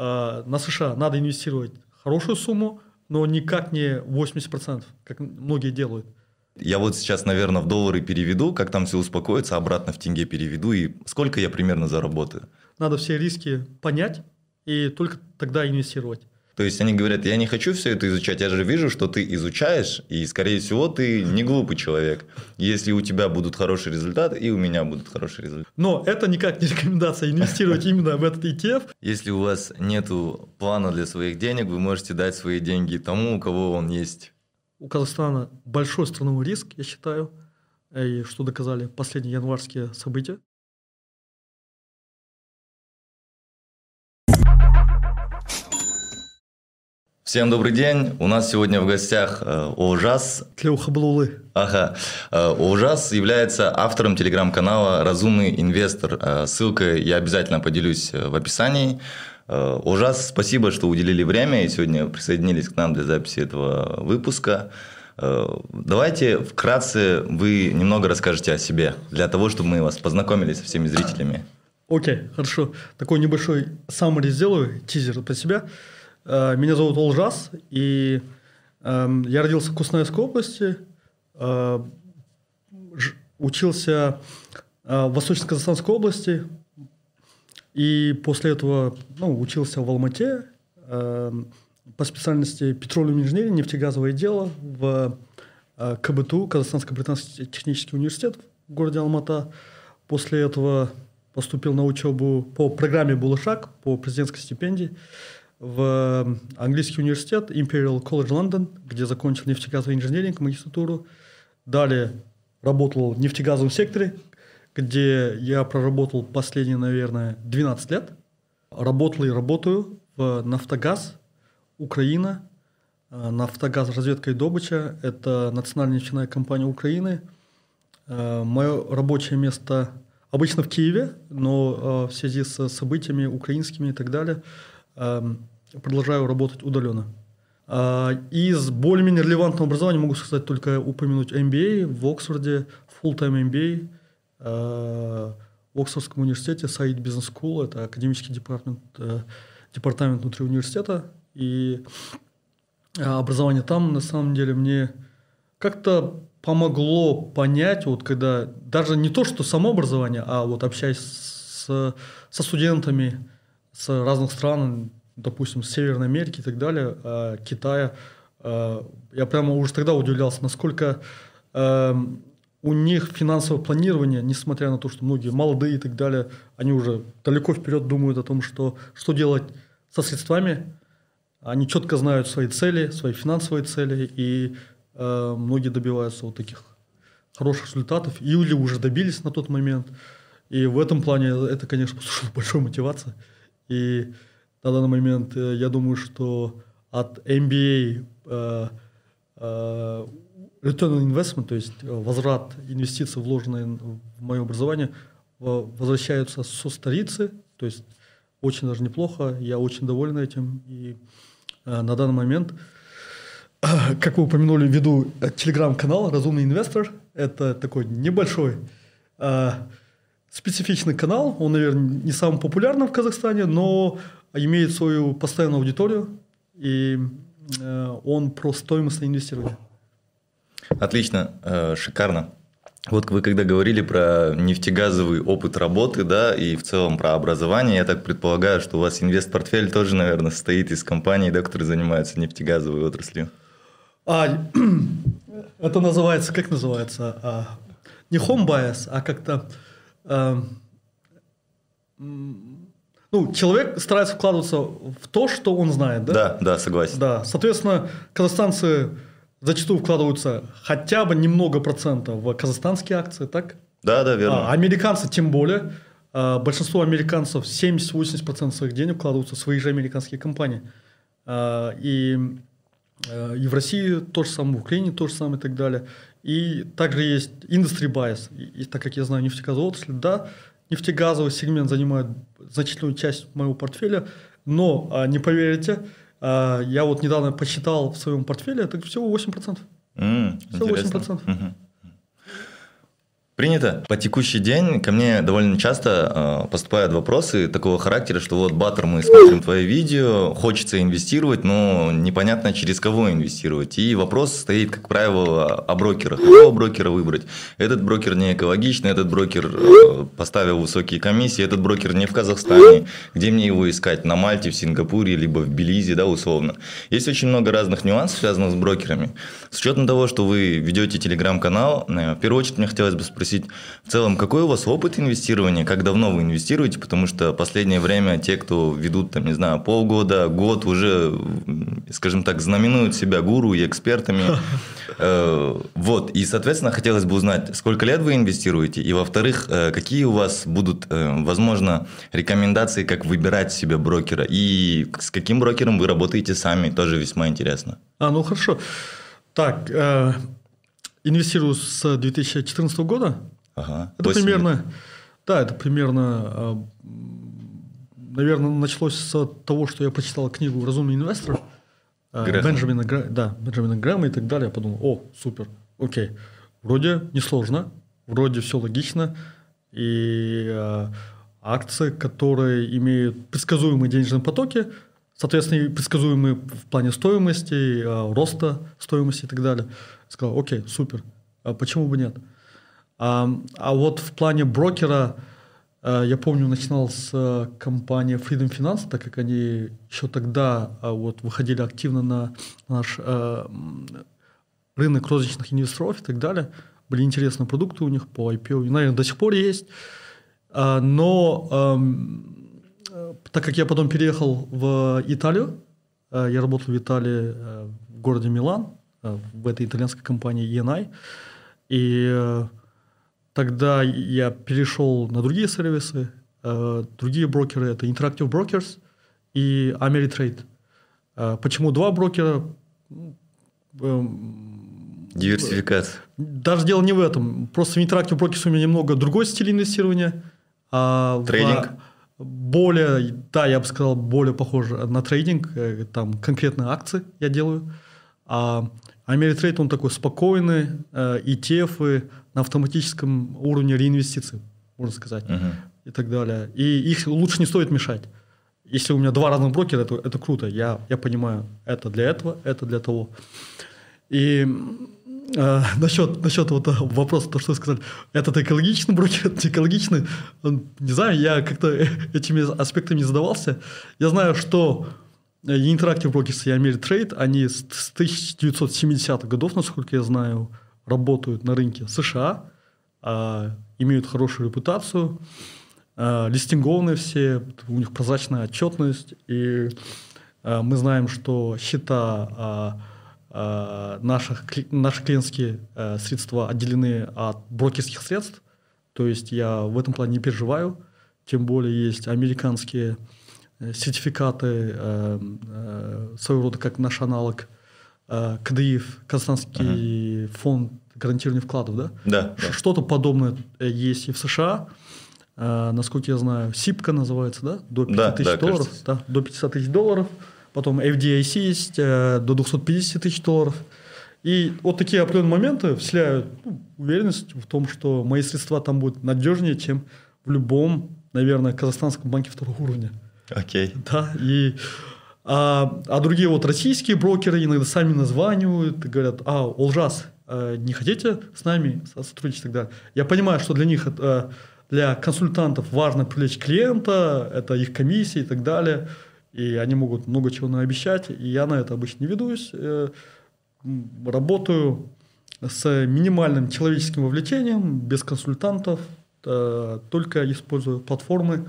э, на США надо инвестировать хорошую сумму, но никак не 80%, как многие делают. Я вот сейчас, наверное, в доллары переведу, как там все успокоится, обратно в тенге переведу, и сколько я примерно заработаю? Надо все риски понять и только тогда инвестировать. То есть они говорят, я не хочу все это изучать, я же вижу, что ты изучаешь, и, скорее всего, ты не глупый человек. Если у тебя будут хорошие результаты, и у меня будут хорошие результаты. Но это никак не рекомендация инвестировать именно в этот ETF. Если у вас нет плана для своих денег, вы можете дать свои деньги тому, у кого он есть. У Казахстана большой страновой риск, я считаю, и что доказали последние январские события. Всем добрый день. У нас сегодня в гостях э, Ожас. Тлеухаблулы. Ага. Э, Ожас является автором телеграм-канала «Разумный инвестор». Э, ссылкой я обязательно поделюсь в описании. Ожас, спасибо, что уделили время и сегодня присоединились к нам для записи этого выпуска. Давайте вкратце вы немного расскажете о себе, для того, чтобы мы вас познакомили со всеми зрителями. Окей, okay, хорошо. Такой небольшой саммари сделаю, тизер про себя. Э, меня зовут Олжас, и эм, я родился в Кустанайской области, э, учился э, в Восточно-Казахстанской области, и после этого ну, учился в Алмате по специальности петролиум инженерия, нефтегазовое дело в КБТУ, Казахстанско-Британский технический университет в городе Алмата. После этого поступил на учебу по программе «Булышак» по президентской стипендии в английский университет Imperial College London, где закончил нефтегазовый инженеринг, магистратуру. Далее работал в нефтегазовом секторе, где я проработал последние, наверное, 12 лет. Работал и работаю в «Нафтогаз», Украина, э, «Нафтогаз. Разведка и добыча» – это национальная нефтяная компания Украины. Э, Мое рабочее место обычно в Киеве, но э, в связи с событиями украинскими и так далее – продолжаю работать удаленно. А, из более-менее релевантного образования могу сказать только упомянуть MBA в Оксфорде, full-time MBA э, в Оксфордском университете, Said Business School, это академический департамент, э, департамент внутри университета. И э, образование там, на самом деле, мне как-то помогло понять, вот когда даже не то, что само образование, а вот общаясь с, со студентами, с разных стран, допустим, с Северной Америки и так далее, э, Китая. Э, я прямо уже тогда удивлялся, насколько э, у них финансовое планирование, несмотря на то, что многие молодые и так далее, они уже далеко вперед думают о том, что, что делать со средствами. Они четко знают свои цели, свои финансовые цели, и многие добиваются вот таких хороших результатов, или уже добились на тот момент. И в этом плане это, конечно, послужило большой мотивацией. И на данный момент э, я думаю, что от MBA э, э, return on investment, то есть возврат инвестиций, вложенные в мое образование, возвращаются со столицы, то есть очень даже неплохо, я очень доволен этим. И на данный момент, как вы упомянули, веду телеграм-канал «Разумный инвестор». Это такой небольшой специфичный канал, он, наверное, не самый популярный в Казахстане, но имеет свою постоянную аудиторию, и э, он про стоимость инвестирования. Отлично, э, шикарно. Вот вы когда говорили про нефтегазовый опыт работы, да, и в целом про образование, я так предполагаю, что у вас инвест-портфель тоже, наверное, состоит из компаний, да, которые занимаются нефтегазовой отраслью. А, это называется, как называется? А, не home bias, а как-то ну, человек старается вкладываться в то, что он знает, да? Да, да, согласен. Да, соответственно, казахстанцы зачастую вкладываются хотя бы немного процентов в казахстанские акции, так? Да, да, верно. А американцы тем более. А, большинство американцев 70-80% своих денег вкладываются в свои же американские компании. А, и, э, и в России то же самое, в Украине то же самое и так далее. И также есть industry bias. И, так как я знаю нефтегазовую отрасль, да, нефтегазовый сегмент занимает значительную часть моего портфеля, но а, не поверите, а, я вот недавно посчитал в своем портфеле, это всего 8%. Mm, всего интересно. 8%. Угу. Принято. По текущий день ко мне довольно часто э, поступают вопросы такого характера, что вот, Батер, мы смотрим твои видео, хочется инвестировать, но непонятно, через кого инвестировать. И вопрос стоит, как правило, о брокерах. Какого брокера выбрать? Этот брокер не экологичный, этот брокер э, поставил высокие комиссии, этот брокер не в Казахстане. Где мне его искать? На Мальте, в Сингапуре, либо в Белизе, да, условно. Есть очень много разных нюансов, связанных с брокерами. С учетом того, что вы ведете телеграм-канал, э, в первую очередь мне хотелось бы спросить, спросить, в целом, какой у вас опыт инвестирования, как давно вы инвестируете, потому что последнее время те, кто ведут, там, не знаю, полгода, год, уже, скажем так, знаменуют себя гуру и экспертами. Э, вот, и, соответственно, хотелось бы узнать, сколько лет вы инвестируете, и, во-вторых, э, какие у вас будут, э, возможно, рекомендации, как выбирать себе брокера, и с каким брокером вы работаете сами, тоже весьма интересно. А, ну хорошо. Так, инвестирую с 2014 года. Ага. Это примерно, лет. да, это примерно, а, наверное, началось с того, что я прочитал книгу «Разумный инвестор» а, Грэхэм. Бенджамина, да, Бенджамина Грэма и так далее. Я подумал, о, супер, окей, вроде несложно, вроде все логично, и э, акции, которые имеют предсказуемые денежные потоки, соответственно, предсказуемые в плане стоимости, э, роста стоимости и так далее – Сказал, окей, супер, а почему бы нет? А, а вот в плане брокера, а, я помню, начинал с а, компании Freedom Finance, так как они еще тогда а, вот, выходили активно на наш а, рынок розничных инвесторов и так далее. Были интересные продукты у них по IPO, и, наверное, до сих пор есть. А, но а, так как я потом переехал в Италию, а, я работал в Италии а, в городе Милан, Э, в этой итальянской компании ENI. И э, тогда я перешел на другие сервисы, э, другие брокеры, это Interactive Brokers и Ameritrade. Почему два брокера? Диверсификация. Даже дело не в этом. Просто в Interactive Brokers у меня немного другой стиль инвестирования. А трейдинг? Более, да, я бы сказал, более похоже на трейдинг. Там конкретные акции я делаю. А Ameritrade, он такой спокойный, э, ETF на автоматическом уровне реинвестиций, можно сказать, uh-huh. и так далее. И их лучше не стоит мешать. Если у меня два разных брокера, это, это круто. Я, я понимаю, это для этого, это для того. И э, насчет, насчет вот вопроса, то, что вы сказали, этот экологичный брокер, это экологичный, не знаю, я как-то этими аспектами не задавался. Я знаю, что Interactive Brokers и Ameritrade, они с 1970-х годов, насколько я знаю, работают на рынке США, а, имеют хорошую репутацию, а, листинговые все, у них прозрачная отчетность, и а, мы знаем, что счета наших, наши клиентские средства отделены от брокерских средств, то есть я в этом плане не переживаю, тем более есть американские Э, сертификаты, э, э, своего рода как наш аналог КДИФ, Казахстанский ага. фонд гарантирования вкладов, да? Да. Что-то подобное есть и в США. Насколько я знаю, СИПКа называется, да? До 50 да, тысяч да, долларов. Да, до 500 тысяч долларов. Потом FDIC есть до 250 тысяч долларов. И вот такие определенные моменты вселяют ну, уверенность в том, что мои средства там будут надежнее, чем в любом, наверное, казахстанском банке второго уровня. Окей. Да, и... А, а другие вот российские брокеры иногда сами названивают и говорят, а, Олжас, э, не хотите с нами сотрудничать тогда? Я понимаю, что для них, э, для консультантов важно привлечь клиента, это их комиссия и так далее, и они могут много чего наобещать, и я на это обычно не ведусь. Э, работаю с минимальным человеческим вовлечением, без консультантов, только использую платформы,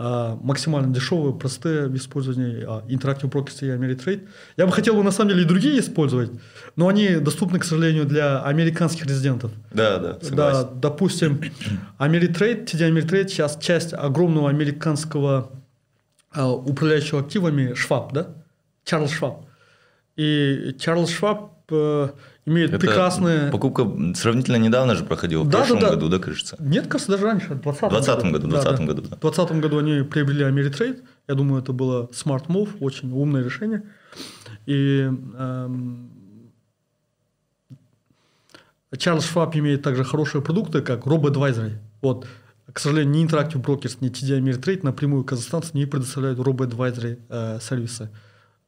а, максимально дешевые, простые в использовании а, Interactive Brokers и Ameritrade. Я бы хотел бы на самом деле и другие использовать, но они доступны, к сожалению, для американских резидентов. Да, да, согласен. Да, допустим, Ameritrade, TD Ameritrade сейчас часть огромного американского управляющего активами Schwab, да? Чарльз Шваб. И Чарльз Шваб э, имеют Это прекрасные... Покупка сравнительно недавно же проходила, в да, прошлом да, да. году, да, кажется? Нет, кажется, даже раньше, в 2020 году. В 2020 году, да. В 2020 году они приобрели Ameritrade. Я думаю, это было smart move, очень умное решение. И эм, Чарльз Шваб имеет также хорошие продукты, как RoboAdvisory. Вот, к сожалению, ни Interactive Brokers, ни TD Ameritrade напрямую казахстанцы не предоставляют RoboAdvisory э, сервисы.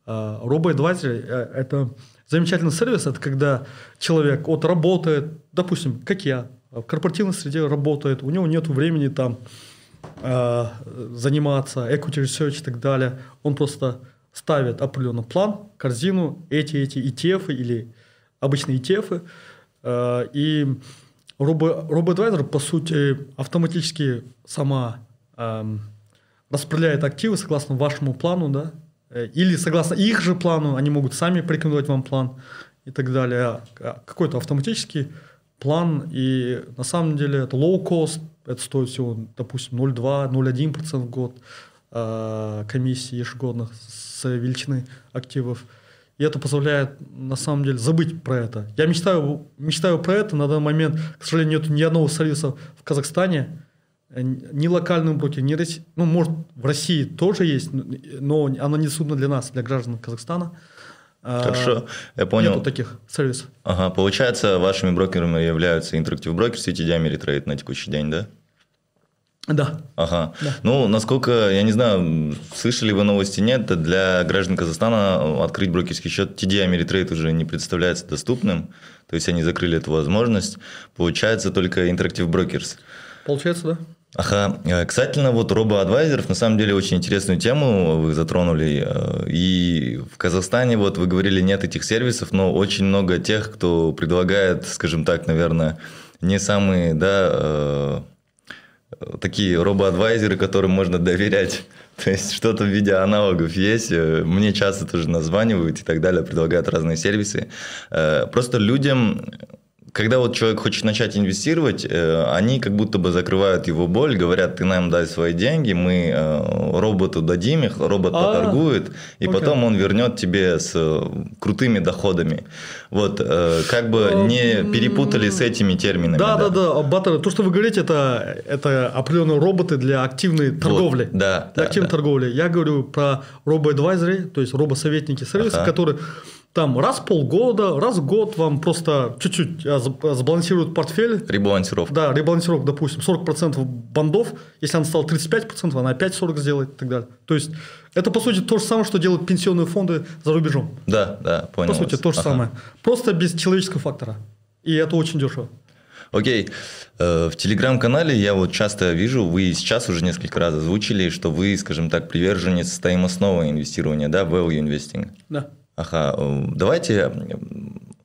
Э, RoboAdvisory э, – это замечательный сервис, это когда человек вот работает, допустим, как я, в корпоративной среде работает, у него нет времени там э, заниматься equity research и так далее. Он просто ставит определенный план, корзину, эти, эти ETF или обычные ETF, э, и RoboAdvisor, по сути, автоматически сама э, распределяет активы согласно вашему плану, да, э, или согласно их же плану, они могут сами порекомендовать вам план и так далее. А, какой-то автоматический план, и на самом деле это low cost, это стоит всего, допустим, 0,2-0,1% в год э, комиссии ежегодных с величины активов. И это позволяет, на самом деле, забыть про это. Я мечтаю, мечтаю про это. На данный момент, к сожалению, нет ни одного сервиса в Казахстане, э, ни локального брокера, ни России. Ну, может, в России тоже есть, но оно недоступно для нас, для граждан Казахстана. Хорошо, я понял. Нету таких сервисов. Ага, получается, вашими брокерами являются Interactive Brokers и TD Ameritrade на текущий день, да? Да. Ага. Да. Ну, насколько, я не знаю, слышали вы новости, нет, для граждан Казахстана открыть брокерский счет TD Ameritrade уже не представляется доступным, то есть они закрыли эту возможность. Получается только Interactive Brokers. Получается, да. Ага, э, касательно вот робоадвайзеров, на самом деле очень интересную тему вы затронули. Э, и в Казахстане, вот вы говорили, нет этих сервисов, но очень много тех, кто предлагает, скажем так, наверное, не самые, да, э, такие робоадвайзеры, которым можно доверять. То есть что-то в виде аналогов есть. Мне часто тоже названивают и так далее, предлагают разные сервисы. Просто людям когда вот человек хочет начать инвестировать, э, они как будто бы закрывают его боль, говорят, ты нам дай свои деньги, мы э, роботу дадим их, робот а, поторгует, и okay. потом он вернет тебе с э, крутыми доходами. Вот, как бы не перепутали с этими терминами. Да, да, да, да. то, что вы говорите, это, это определенные роботы для активной торговли. Вот, да. Для да, активной да. торговли. Я говорю про робо-адвайзеры, то есть робосоветники сервисы, ага. которые там раз в полгода, раз в год вам просто чуть-чуть а, а, сбалансируют портфель. Ребалансировка. Да, ребалансировка, допустим, 40% бандов, если она стала 35%, она опять 40 сделает и так далее. То есть, это, по сути, то же самое, что делают пенсионные фонды за рубежом. Да, да, понял. По сути, то же ага. самое. Просто без человеческого фактора. И это очень дешево. Окей. Э, в телеграм-канале я вот часто вижу, вы сейчас уже несколько раз озвучили, что вы, скажем так, приверженец стоимостного инвестирования, да, value investing. Да. Ага, э, давайте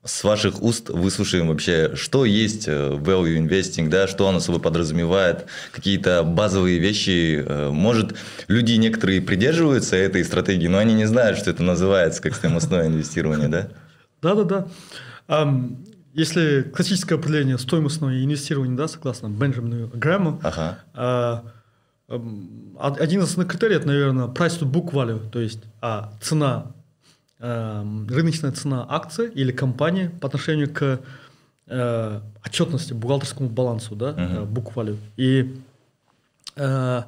с ваших уст выслушаем вообще, что есть э, value investing, да, что оно собой подразумевает, какие-то базовые вещи. Э, может, люди некоторые придерживаются этой стратегии, но они не знают, что это называется как стоимостное инвестирование, да? Да-да-да. Если классическое определение стоимостного инвестирования, да, согласно Бенджамину Грэму, ага. А, один из основных критериев, наверное, price to book value, то есть а, цена рыночная цена акции или компании по отношению к э, отчетности, бухгалтерскому балансу, да, uh-huh. буквалю. И э,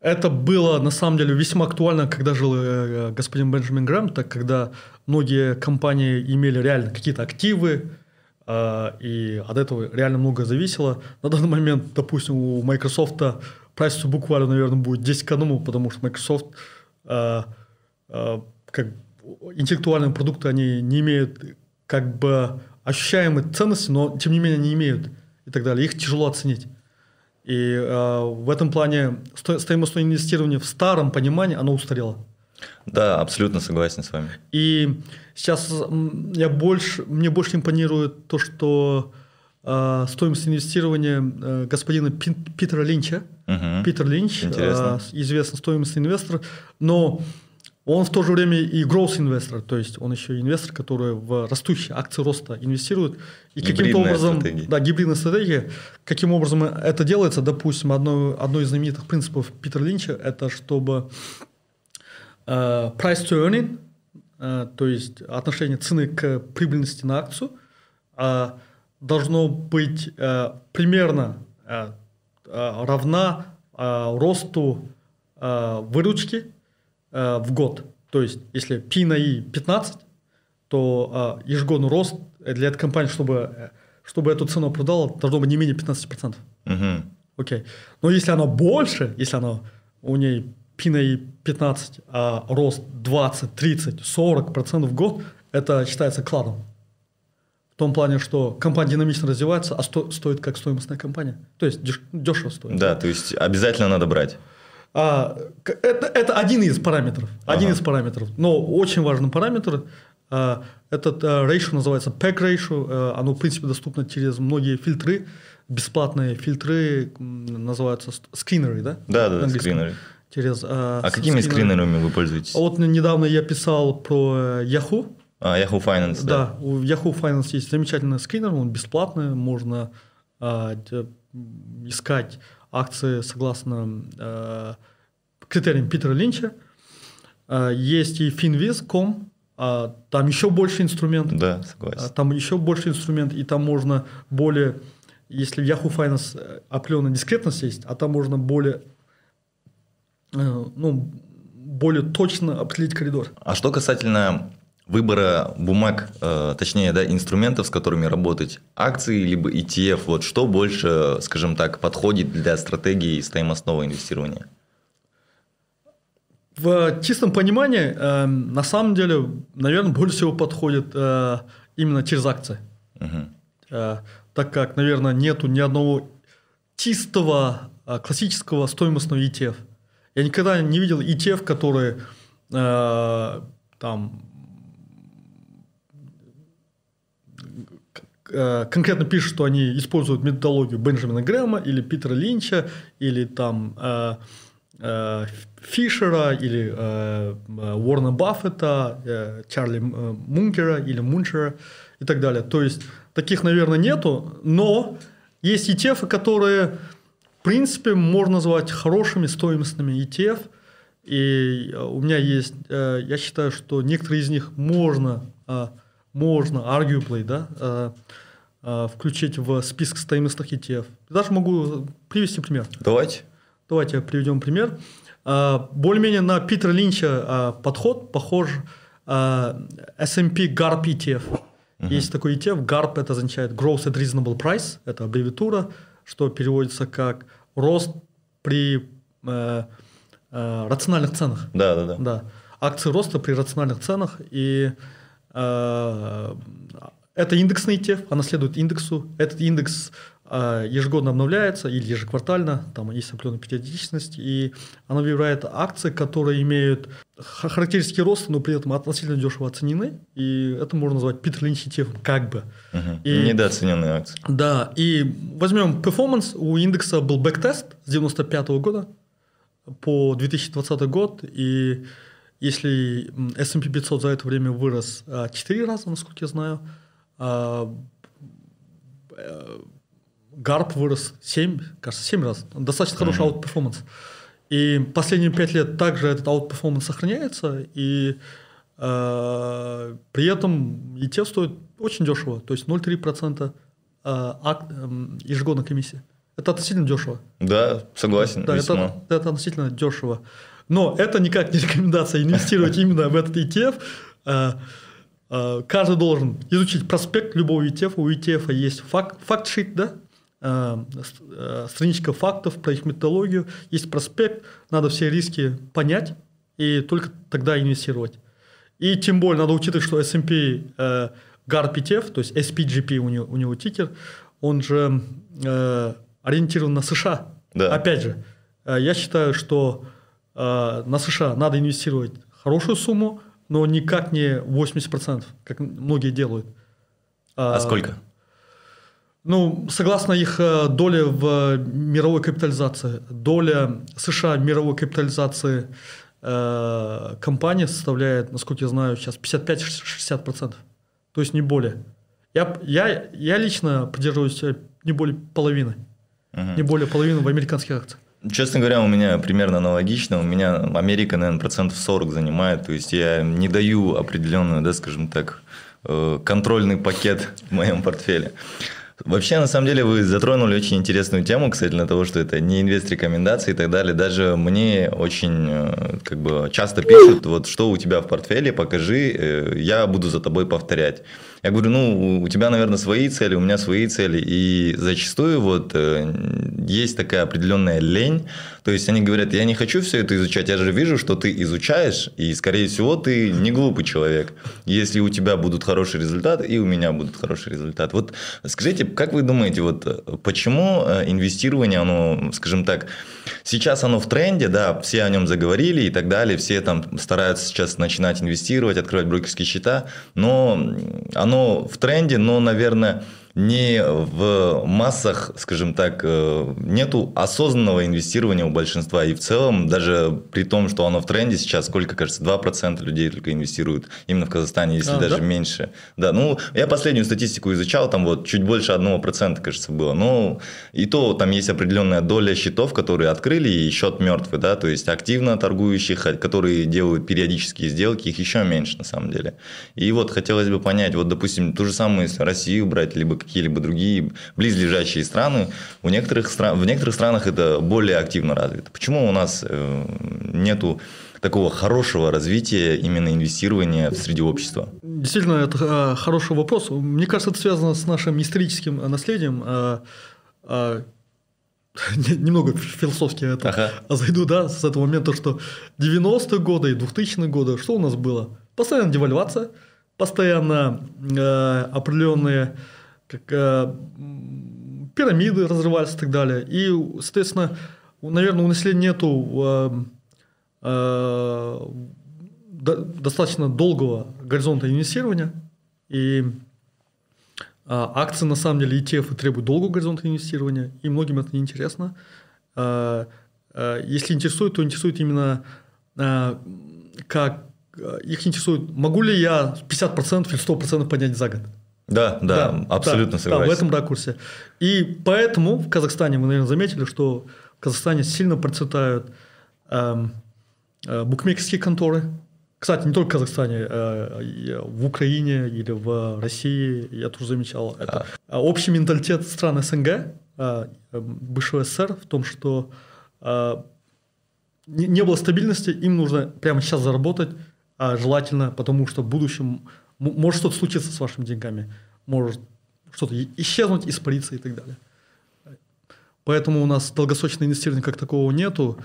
это было на самом деле весьма актуально, когда жил э, господин Бенджамин Грэм, так когда многие компании имели реально какие-то активы, э, и от этого реально много зависело. На данный момент, допустим, у Microsoft book value, наверное, будет 10 к 1, потому что Microsoft э, э, как интеллектуальные продукты, они не имеют как бы ощущаемой ценности, но тем не менее не имеют и так далее. Их тяжело оценить. И э, в этом плане сто, стоимостное инвестирование в старом понимании, оно устарело. Да, абсолютно согласен с вами. И сейчас я больше, мне больше импонирует то, что э, стоимость инвестирования э, господина Пин, Питера Линча. Угу. Питер Линч, э, известный стоимостный инвестор, но он в то же время и growth инвестор, то есть он еще инвестор, который в растущие акции роста инвестирует. И каким-то образом, стратегия. да, гибридная стратегия, каким образом это делается, допустим, одно, одно из знаменитых принципов Питера Линча, это чтобы э, price to earning, э, то есть отношение цены к прибыльности на акцию, э, должно быть э, примерно э, э равна э, росту э, выручки Э, в год. То есть, если P на I 15, то э, ежегодный рост для этой компании, чтобы, чтобы эту цену продал, должно быть не менее 15%. Мгм. Окей. Но если она больше, если она у ней пиной 15, а рост 20, 30, 40% в год, это считается кладом. В том плане, что компания динамично развивается, а сто- стоит как стоимостная компания. То есть деш- дешево стоит. Да, то есть обязательно надо брать. А, это, это один из параметров. Один Ага. из параметров. Но очень важный параметр. а, этот а, ratio называется PEG ratio. а, оно, в принципе, доступно через многие фильтры. Бесплатные фильтры называются скринеры, да? Да, да, скринеры. Через, а, А с- какими скринерами вы пользуетесь? А Вот недавно я писал про э, Yahoo. А, Yahoo Finance, да. Да, у Yahoo Finance есть замечательный скринер, он бесплатный, можно а, искать акции согласно а, критериям Питера Линча. А, есть и Finviz.com, а, там еще больше инструмент, Да, а, согласен. там еще больше инструмент, и там можно более, если в Yahoo Finance э, определенная дискретность есть, а там можно более, э, ну, более точно определить коридор. А что касательно выбора бумаг, э, точнее, да, инструментов, с которыми работать, акции либо ETF, вот что больше, скажем так, подходит для стратегии стоимостного инвестирования? В чистом понимании, э, на самом деле, наверное, больше всего подходит э, именно через акции. Э, так как, наверное, нету ни одного чистого э, классического стоимостного ETF. Я никогда не видел ETF, который э, там к- э, конкретно пишут, что они используют методологию Бенджамина Грэма или Питера Линча или там э, э, Фишера или э, э, Уоррена Баффета, э, Чарли э, Мункера или Мунчера и так далее. То есть таких, наверное, нету, но есть ETF, которые, в принципе, можно назвать хорошими стоимостными ETF. И э, у меня есть, э, я считаю, что некоторые из них можно, э, можно, arguably, да, э, э, включить в список стоимостных ETF. Даже могу привести пример. Давайте. Давайте приведем пример. А, Более-менее на Питера Линча подход похож S&P GARP ETF. Есть такой ETF. GARP это означает Growth at Reasonable Price. Это аббревиатура, что переводится как рост при э, э, рациональных ценах. Да, да, да. Да. Акции роста при рациональных ценах. И э, это индексный ETF, она следует индексу. Этот индекс э, ежегодно обновляется или ежеквартально, там есть определенная периодичность, и она выбирает акции, которые имеют характеристики роста, но при этом относительно дешево оценены, и это можно назвать Питер Линч ETF, как бы. Мгм. И- Недооцененные акции. Да, и возьмем performance, у индекса был бэктест с 95 года по 2020 год, и если S&P 500 за это время вырос 4 раза, насколько я знаю, а, э, GARP вырос 7, кажется, 7 раз. Достаточно хороший outperformance. И последние 5 лет также этот outperformance сохраняется, и э, при этом ETF стоит очень дешево, то есть 0,3% э, ак- эм, ежегодной комиссии. Это относительно дешево. Да, согласен, Да, весьма. это, это относительно дешево. Но это никак не рекомендация инвестировать именно в этот ETF. Э, э, Каждый должен изучить проспект любого ETF. У ETF есть fact, fact sheet, да? Э, страничка фактов про их методологию. Есть проспект, надо все риски понять и только тогда инвестировать. И тем более надо учитывать, что S&P э, GARP ETF, то есть SPGP у него, у него тикер, он же э, ориентирован на США. Да. Опять же, э, я считаю, что на США надо инвестировать хорошую сумму, но никак не 80%, как многие делают. А сколько? Ну, согласно их э, доле в мировой капитализации, доля США в мировой капитализации э, компании составляет, насколько я знаю, сейчас 55-60%. То есть не более. Я, я, я лично придерживаюсь э, не более половины. Мгм. Не более половины в американских акциях. Честно говоря, у меня примерно аналогично. У меня Америка, наверное, процентов 40 занимает. То есть я не даю определенную, да, скажем так, э, контрольный пакет в моем портфеле. Вообще, на самом деле, вы затронули очень интересную тему, кстати, того, что это не инвест-рекомендации и так далее. Даже мне очень э, как бы часто пишут, вот что у тебя в портфеле, покажи, э, я буду за тобой повторять. Я говорю, ну, у тебя, наверное, свои цели, у меня свои цели. И зачастую вот э, есть такая определенная лень. То есть они говорят, я не хочу все это изучать, я же вижу, что ты изучаешь, и, скорее всего, ты не глупый человек. Если у тебя будут хорошие результаты, и у меня будут хорошие результаты. Вот скажите, как вы думаете, вот э, почему э, инвестирование, оно, скажем так, сейчас оно в тренде, да, все о нем заговорили и так далее, все там стараются сейчас начинать инвестировать, открывать брокерские счета, но оно в тренде, но, наверное, не в массах, скажем так, э, нету осознанного инвестирования у большинства. И в целом, даже при том, что оно в тренде сейчас, сколько, кажется, 2% людей только инвестируют именно в Казахстане, если а, даже да? меньше. Да, ну, я последнюю статистику изучал, там вот чуть больше 1%, кажется, было. Ну, и то там есть определенная доля счетов, которые открыли, и счет мертвый, да, то есть активно торгующих, которые делают периодические сделки, их еще меньше на самом деле. И вот хотелось бы понять, вот, допустим, ту же самую Россию брать, либо какие-либо другие близлежащие страны, у некоторых стран, в некоторых странах это более активно развито. Почему у нас э, нету такого хорошего развития именно инвестирования в среди общества? Действительно, это э, хороший вопрос. Мне кажется, это связано с нашим историческим наследием. А, а, немного философски это ага. зайду, да, с этого момента, что 90-е годы и 2000-е годы, что у нас было? Постоянно девальвация, постоянно э, определенные как э, пирамиды разрывались и так далее. И, соответственно, наверное, у населения нету э, э, достаточно долгого горизонта инвестирования. И э, акции, на самом деле, ETF требуют долгого горизонта инвестирования, и многим это неинтересно. Э, э, если интересует, то интересует именно э, как э, их интересует, могу ли я 50% или 100% поднять за год. Да, да, да абсолютно да, согласен. Да, в этом ракурсе. И поэтому в Казахстане, вы, наверное, заметили, что в Казахстане сильно процветают эм, э, букмекерские конторы. Кстати, не только в Казахстане, э, в Украине или в России, я тоже замечал это. А общий менталитет стран СНГ, э, бывшего СССР, в том, что э, не, не было стабильности, им нужно прямо сейчас заработать, а желательно, потому что в будущем может что-то случиться с вашими деньгами, может что-то исчезнуть, испариться и так далее. Поэтому у нас долгосрочного инвестирования как такого нету.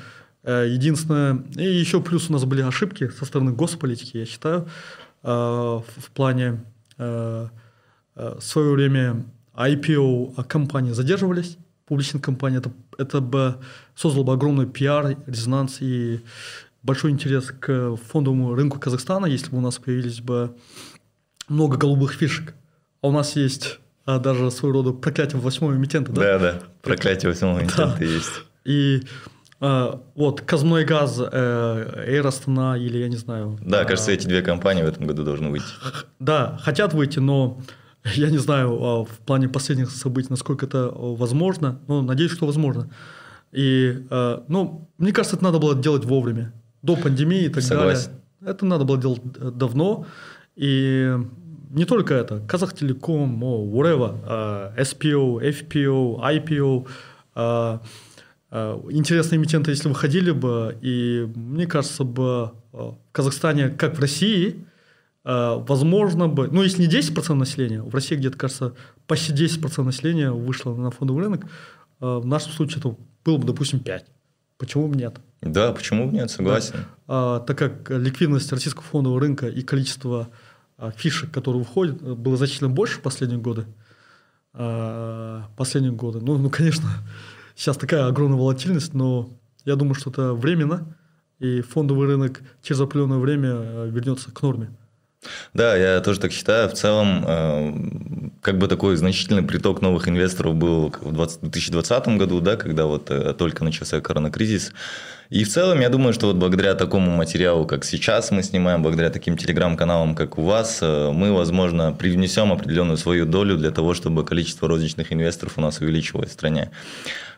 Э, единственное, и еще плюс у нас были ошибки со стороны госполитики, я считаю, э, в плане э, в свое время IPO компании задерживались, публичные компании, это, это бы создало бы огромный пиар, резонанс и большой интерес к фондовому рынку Казахстана, если бы у нас появились бы много голубых фишек. А у нас есть а, даже своего рода проклятие восьмого эмитента, да? Да, да, проклятие восьмого эмитента да. есть. И а, вот Казной газ, э, Эйр Астана или я не знаю. Да, а, кажется, эти две компании в этом году должны выйти. Да, хотят выйти, но я не знаю а, в плане последних событий, насколько это возможно, но надеюсь, что возможно. И, а, ну, мне кажется, это надо было делать вовремя, до пандемии и так Согласен. далее. Это надо было делать э, давно. И не только это, Казахтелеком, whatever, SPO, FPO, IPO, интересные эмитенты, если выходили бы, и мне кажется бы а, в Казахстане, как в России, а, возможно бы, ну если не 10% населения, в России где-то, кажется, почти 10% населения вышло на фондовый рынок, а, в нашем случае это было бы, допустим, 5. Почему бы нет? Да, почему бы нет, согласен. Да. А, так как ликвидность российского фондового рынка и количество а, фишек, которые выходят, было значительно больше в последние годы. А, последние годы. Ну, ну, конечно, сейчас такая огромная волатильность, но я думаю, что это временно, и фондовый рынок через определенное время а, вернется к норме. Да, я тоже так считаю. В целом, как бы такой значительный приток новых инвесторов был в 2020 году, да, когда вот э, только начался коронакризис. И в целом, я думаю, что вот благодаря такому материалу, как сейчас мы снимаем, благодаря таким телеграм-каналам, как у вас, э, мы, возможно, привнесем определенную свою долю для того, чтобы количество розничных инвесторов у нас увеличивалось в стране.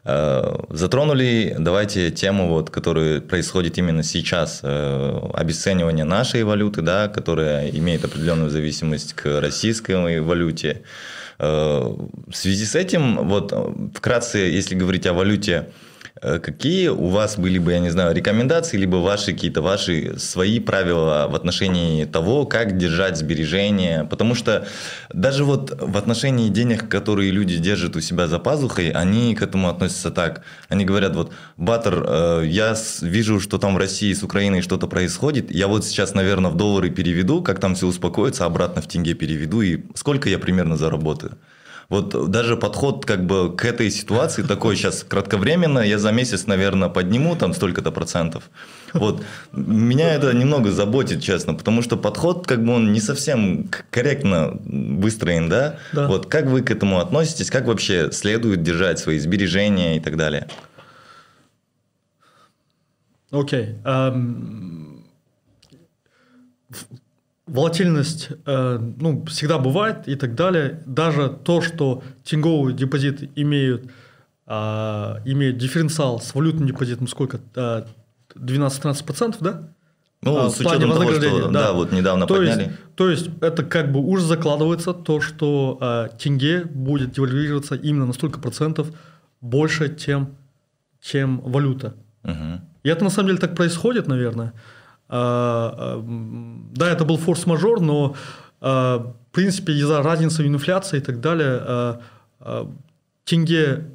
Э, затронули, давайте, тему, вот, которая происходит именно сейчас, э, обесценивание нашей валюты, да, которая имеет определенную зависимость к российской валюте. В связи с этим, вот вкратце, если говорить о валюте, какие у вас были бы, я не знаю, рекомендации, либо ваши какие-то ваши свои правила в отношении того, как держать сбережения? Потому что даже вот в отношении денег, которые люди держат у себя за пазухой, они к этому относятся так. Они говорят, вот, Баттер, э, я вижу, что там в России с Украиной что-то происходит, я вот сейчас, наверное, в доллары переведу, как там все успокоится, обратно в тенге переведу, и сколько я примерно заработаю? Вот даже подход как бы к этой ситуации такой сейчас кратковременно, я за месяц, наверное, подниму там столько-то процентов. Вот. Меня это немного заботит, честно, потому что подход как бы он не совсем корректно выстроен, да? да. Вот как вы к этому относитесь, как вообще следует держать свои сбережения и так далее? Окей. Okay. Um, волатильность э, ну, всегда бывает и так далее. Даже то, что тенговый депозит имеют, э, имеет дифференциал с валютным депозитом сколько? Э, 12-13%, да? Ну, а, с учетом того, что да. да, вот недавно то подняли. Есть, то есть это как бы уже закладывается то, что э, тенге будет девальвироваться именно на столько процентов больше, чем, чем валюта. Угу. И это на самом деле так происходит, наверное. А, а, да, это был форс-мажор, но а, в принципе из-за разницы в инфляции и так далее тенге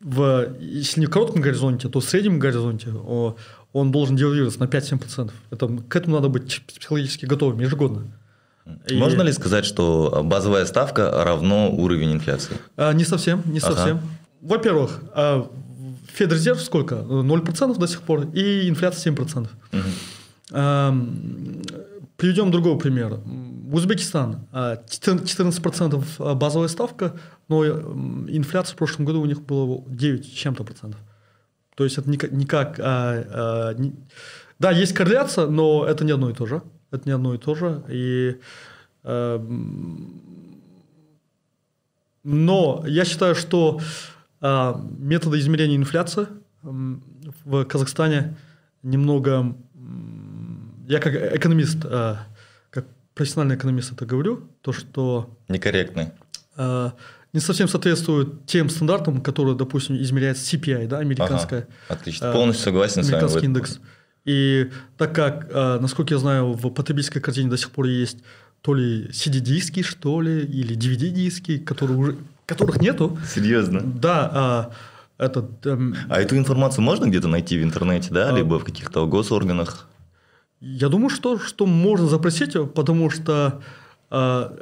в, если не в коротком горизонте, то в среднем горизонте он должен девальвироваться на 5-7%. Это, к этому надо быть психологически готовым ежегодно. Можно и... ли сказать, что базовая ставка равно уровень инфляции? Не совсем, не совсем. Ага. Во-первых, Федрезерв сколько? 0% до сих пор, и инфляция 7%. Угу. Эм, приведем другой пример. Узбекистан. 14% э, базовая ставка, но э, инфляция в прошлом году у них была 9 чем-то процентов. То есть это никак... никак а, а, не... Да, есть корреляция, но это не одно и то же. Это не одно и то же. И, а, но я считаю, что методы измерения инфляции в Казахстане немного... Я как экономист, а, как профессиональный экономист это говорю, то, что... Некорректный. А, не совсем соответствует тем стандартам, которые, допустим, измеряет CPI, да, американская. Ага, отлично, полностью согласен с вами. индекс. И так как, насколько я знаю, в потребительской корзине до сих пор есть то ли CD-диски, что ли, или DVD-диски, которые уже которых нету. Серьезно? Да. А, этот, эм, а эту информацию можно где-то найти в интернете, да, а, либо в каких-то госорганах? Я думаю, что, что можно запросить, потому что а,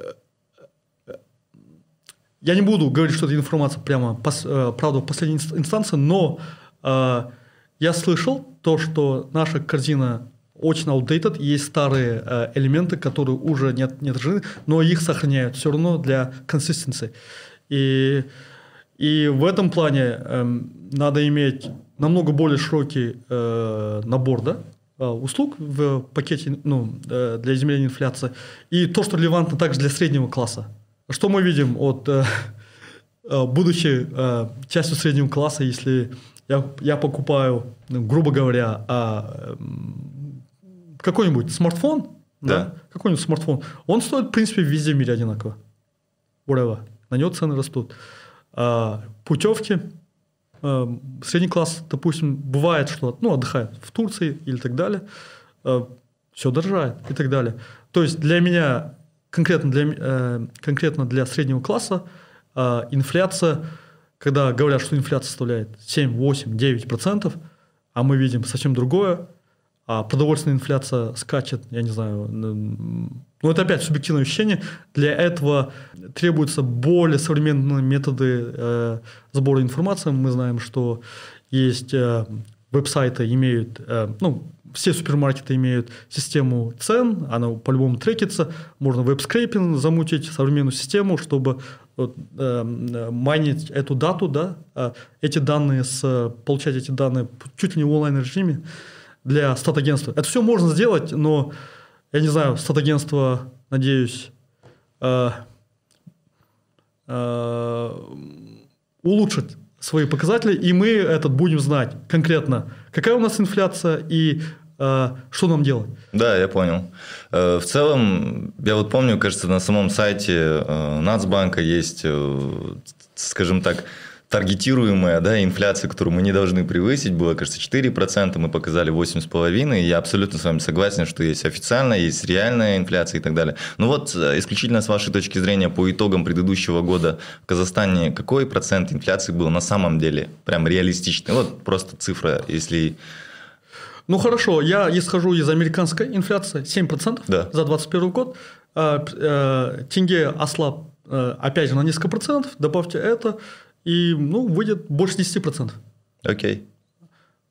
я не буду говорить, что эта информация прямо пос, а, правда в последней инстанции, но а, я слышал то, что наша корзина очень outdated, есть старые э, элементы, которые уже не, не отражены, но их сохраняют все равно для консистенции. И, и в этом плане э, надо иметь намного более широкий э, набор да, э, услуг в пакете ну, э, для измерения инфляции. И то, что релевантно также для среднего класса. Что мы видим от, э, э будучи э, частью среднего класса, если я, я покупаю, ну, грубо говоря, э, какой-нибудь смартфон, да. да, какой-нибудь смартфон, он стоит, в принципе, везде в мире одинаково. Whatever на него цены растут. А, путевки, а, средний класс, допустим, бывает, что ну, отдыхает в Турции или так далее, а, все дорожает и так далее. То есть для меня, конкретно для, э, конкретно для среднего класса, а, инфляция, когда говорят, что инфляция составляет 7, 8, 9 процентов, а мы видим совсем другое, а продовольственная инфляция скачет, я не знаю, ну это опять субъективное ощущение. Для этого требуются более современные методы э, сбора информации. Мы знаем, что есть э, веб-сайты имеют, э, ну, все супермаркеты имеют систему цен, она по-любому трекится, можно веб-скрейпинг замутить, современную систему, чтобы вот, э, майнить эту дату, да, э, эти данные, с, получать эти данные чуть ли не в онлайн-режиме для стат-агентства. Это все можно сделать, но, я не знаю, стат-агентство, надеюсь, э, э, улучшит свои показатели, и мы этот будем знать конкретно, какая у нас инфляция и э, что нам делать. Да, я понял. Э, в целом, я вот помню, кажется, на самом сайте э, Нацбанка есть, скажем так, таргетируемая да, инфляция, которую мы не должны превысить, было, кажется, 4%, мы показали 8,5%, и я абсолютно с вами согласен, что есть официальная, есть реальная инфляция и так далее. Но вот э, исключительно с вашей точки зрения по итогам предыдущего года в Казахстане какой процент инфляции был на самом деле прям реалистичный? Вот просто цифра, если... Ну хорошо, я исхожу из американской инфляции 7% да. за 2021 год. А, э, тенге ослаб, э, опять же, на несколько процентов, добавьте это, и ну, выйдет больше 10%. Окей.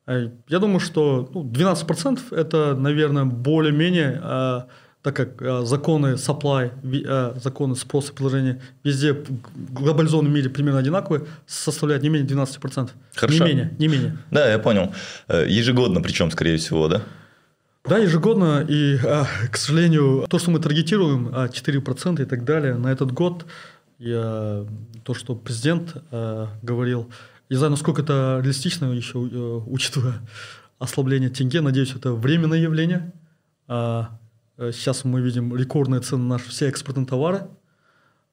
Okay. Я думаю, что ну, 12% это, наверное, более-менее, э, так как э, законы supply, э, законы спроса и предложения везде в глобализованном мире примерно одинаковые, составляют не менее 12%. Хорошо. Не менее, не менее. Да, я понял. Э, ежегодно причем, скорее всего, да? Да, ежегодно. И, э, к сожалению, то, что мы таргетируем, 4% и так далее, на этот год – я, то, что президент э, говорил, не знаю, насколько это реалистично, еще э, учитывая ослабление тенге, надеюсь, это временное явление. А, э, сейчас мы видим рекордные цены на наши все экспортные товары,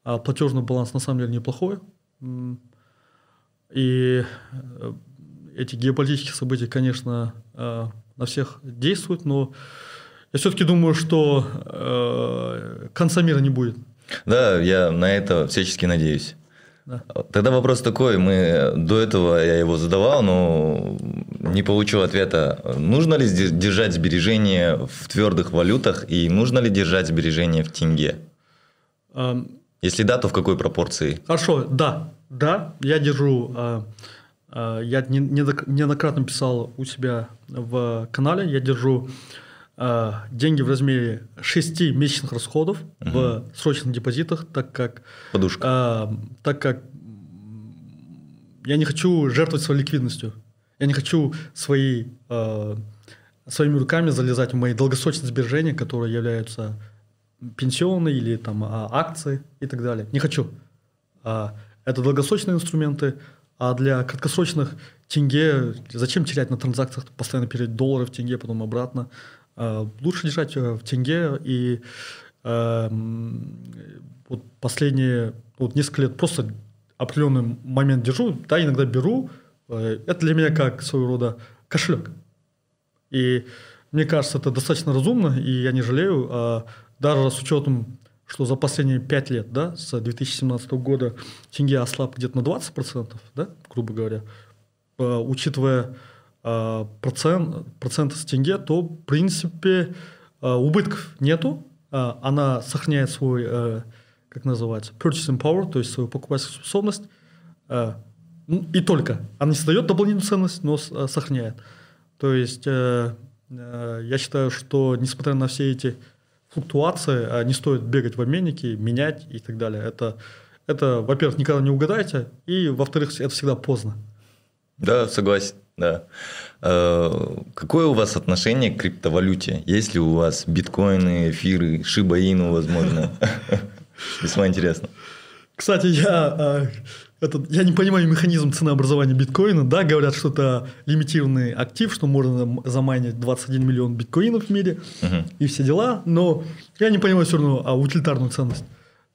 а платежный баланс на самом деле неплохой. И э, эти геополитические события, конечно, э, на всех действуют, но я все-таки думаю, что конца мира не будет. Да, я на это всячески надеюсь. Да. Тогда вопрос такой, мы до этого я его задавал, но не получил ответа. Нужно ли держать сбережения в твердых валютах и нужно ли держать сбережения в тенге? Um, Если да, то в какой пропорции? Хорошо, да, да, я держу. А, а, я неоднократно писал у себя в канале, я держу э, деньги в размере 6 месячных расходов угу. в срочных депозитах, так как, Подушка. Э, так как я не хочу жертвовать своей ликвидностью. Я не хочу свои, э, своими руками залезать в мои долгосрочные сбережения, которые являются пенсионные или там, акции и так далее. Не хочу. А, это долгосрочные инструменты, а для краткосрочных тенге зачем терять на транзакциях, постоянно перед доллары в тенге, потом обратно. Э, лучше держать э, в тенге и э, вот последние вот несколько лет просто определенный момент держу, да, иногда беру. Это для меня как своего рода кошелек. И мне кажется, это достаточно разумно, и я не жалею, а даже с учетом, что за последние пять лет, да, с 2017 года тенге ослаб где-то на 20%, да, грубо говоря, учитывая Э, процент, процента с тенге, то, в принципе, э, убытков нету. Э, она сохраняет свой, как называется, purchasing power, то есть свою покупательскую способность. Ну, и только. Она не создает дополнительную ценность, но сохраняет. То есть я считаю, что несмотря на все эти флуктуации, не стоит бегать в обменники, менять и так далее. Это, это во-первых, никогда не угадаете, и, во-вторых, это всегда поздно. Да, согласен. Да. Э, какое у вас отношение к криптовалюте? Есть ли у вас биткоины, эфиры, шибаину, возможно? Весьма интересно. Кстати, я, э, этот, я не понимаю механизм ценообразования биткоина. Да, говорят, что это лимитированный актив, что можно замайнить 21 миллион биткоинов в мире угу. и все дела. Но я не понимаю все равно а, утилитарную ценность.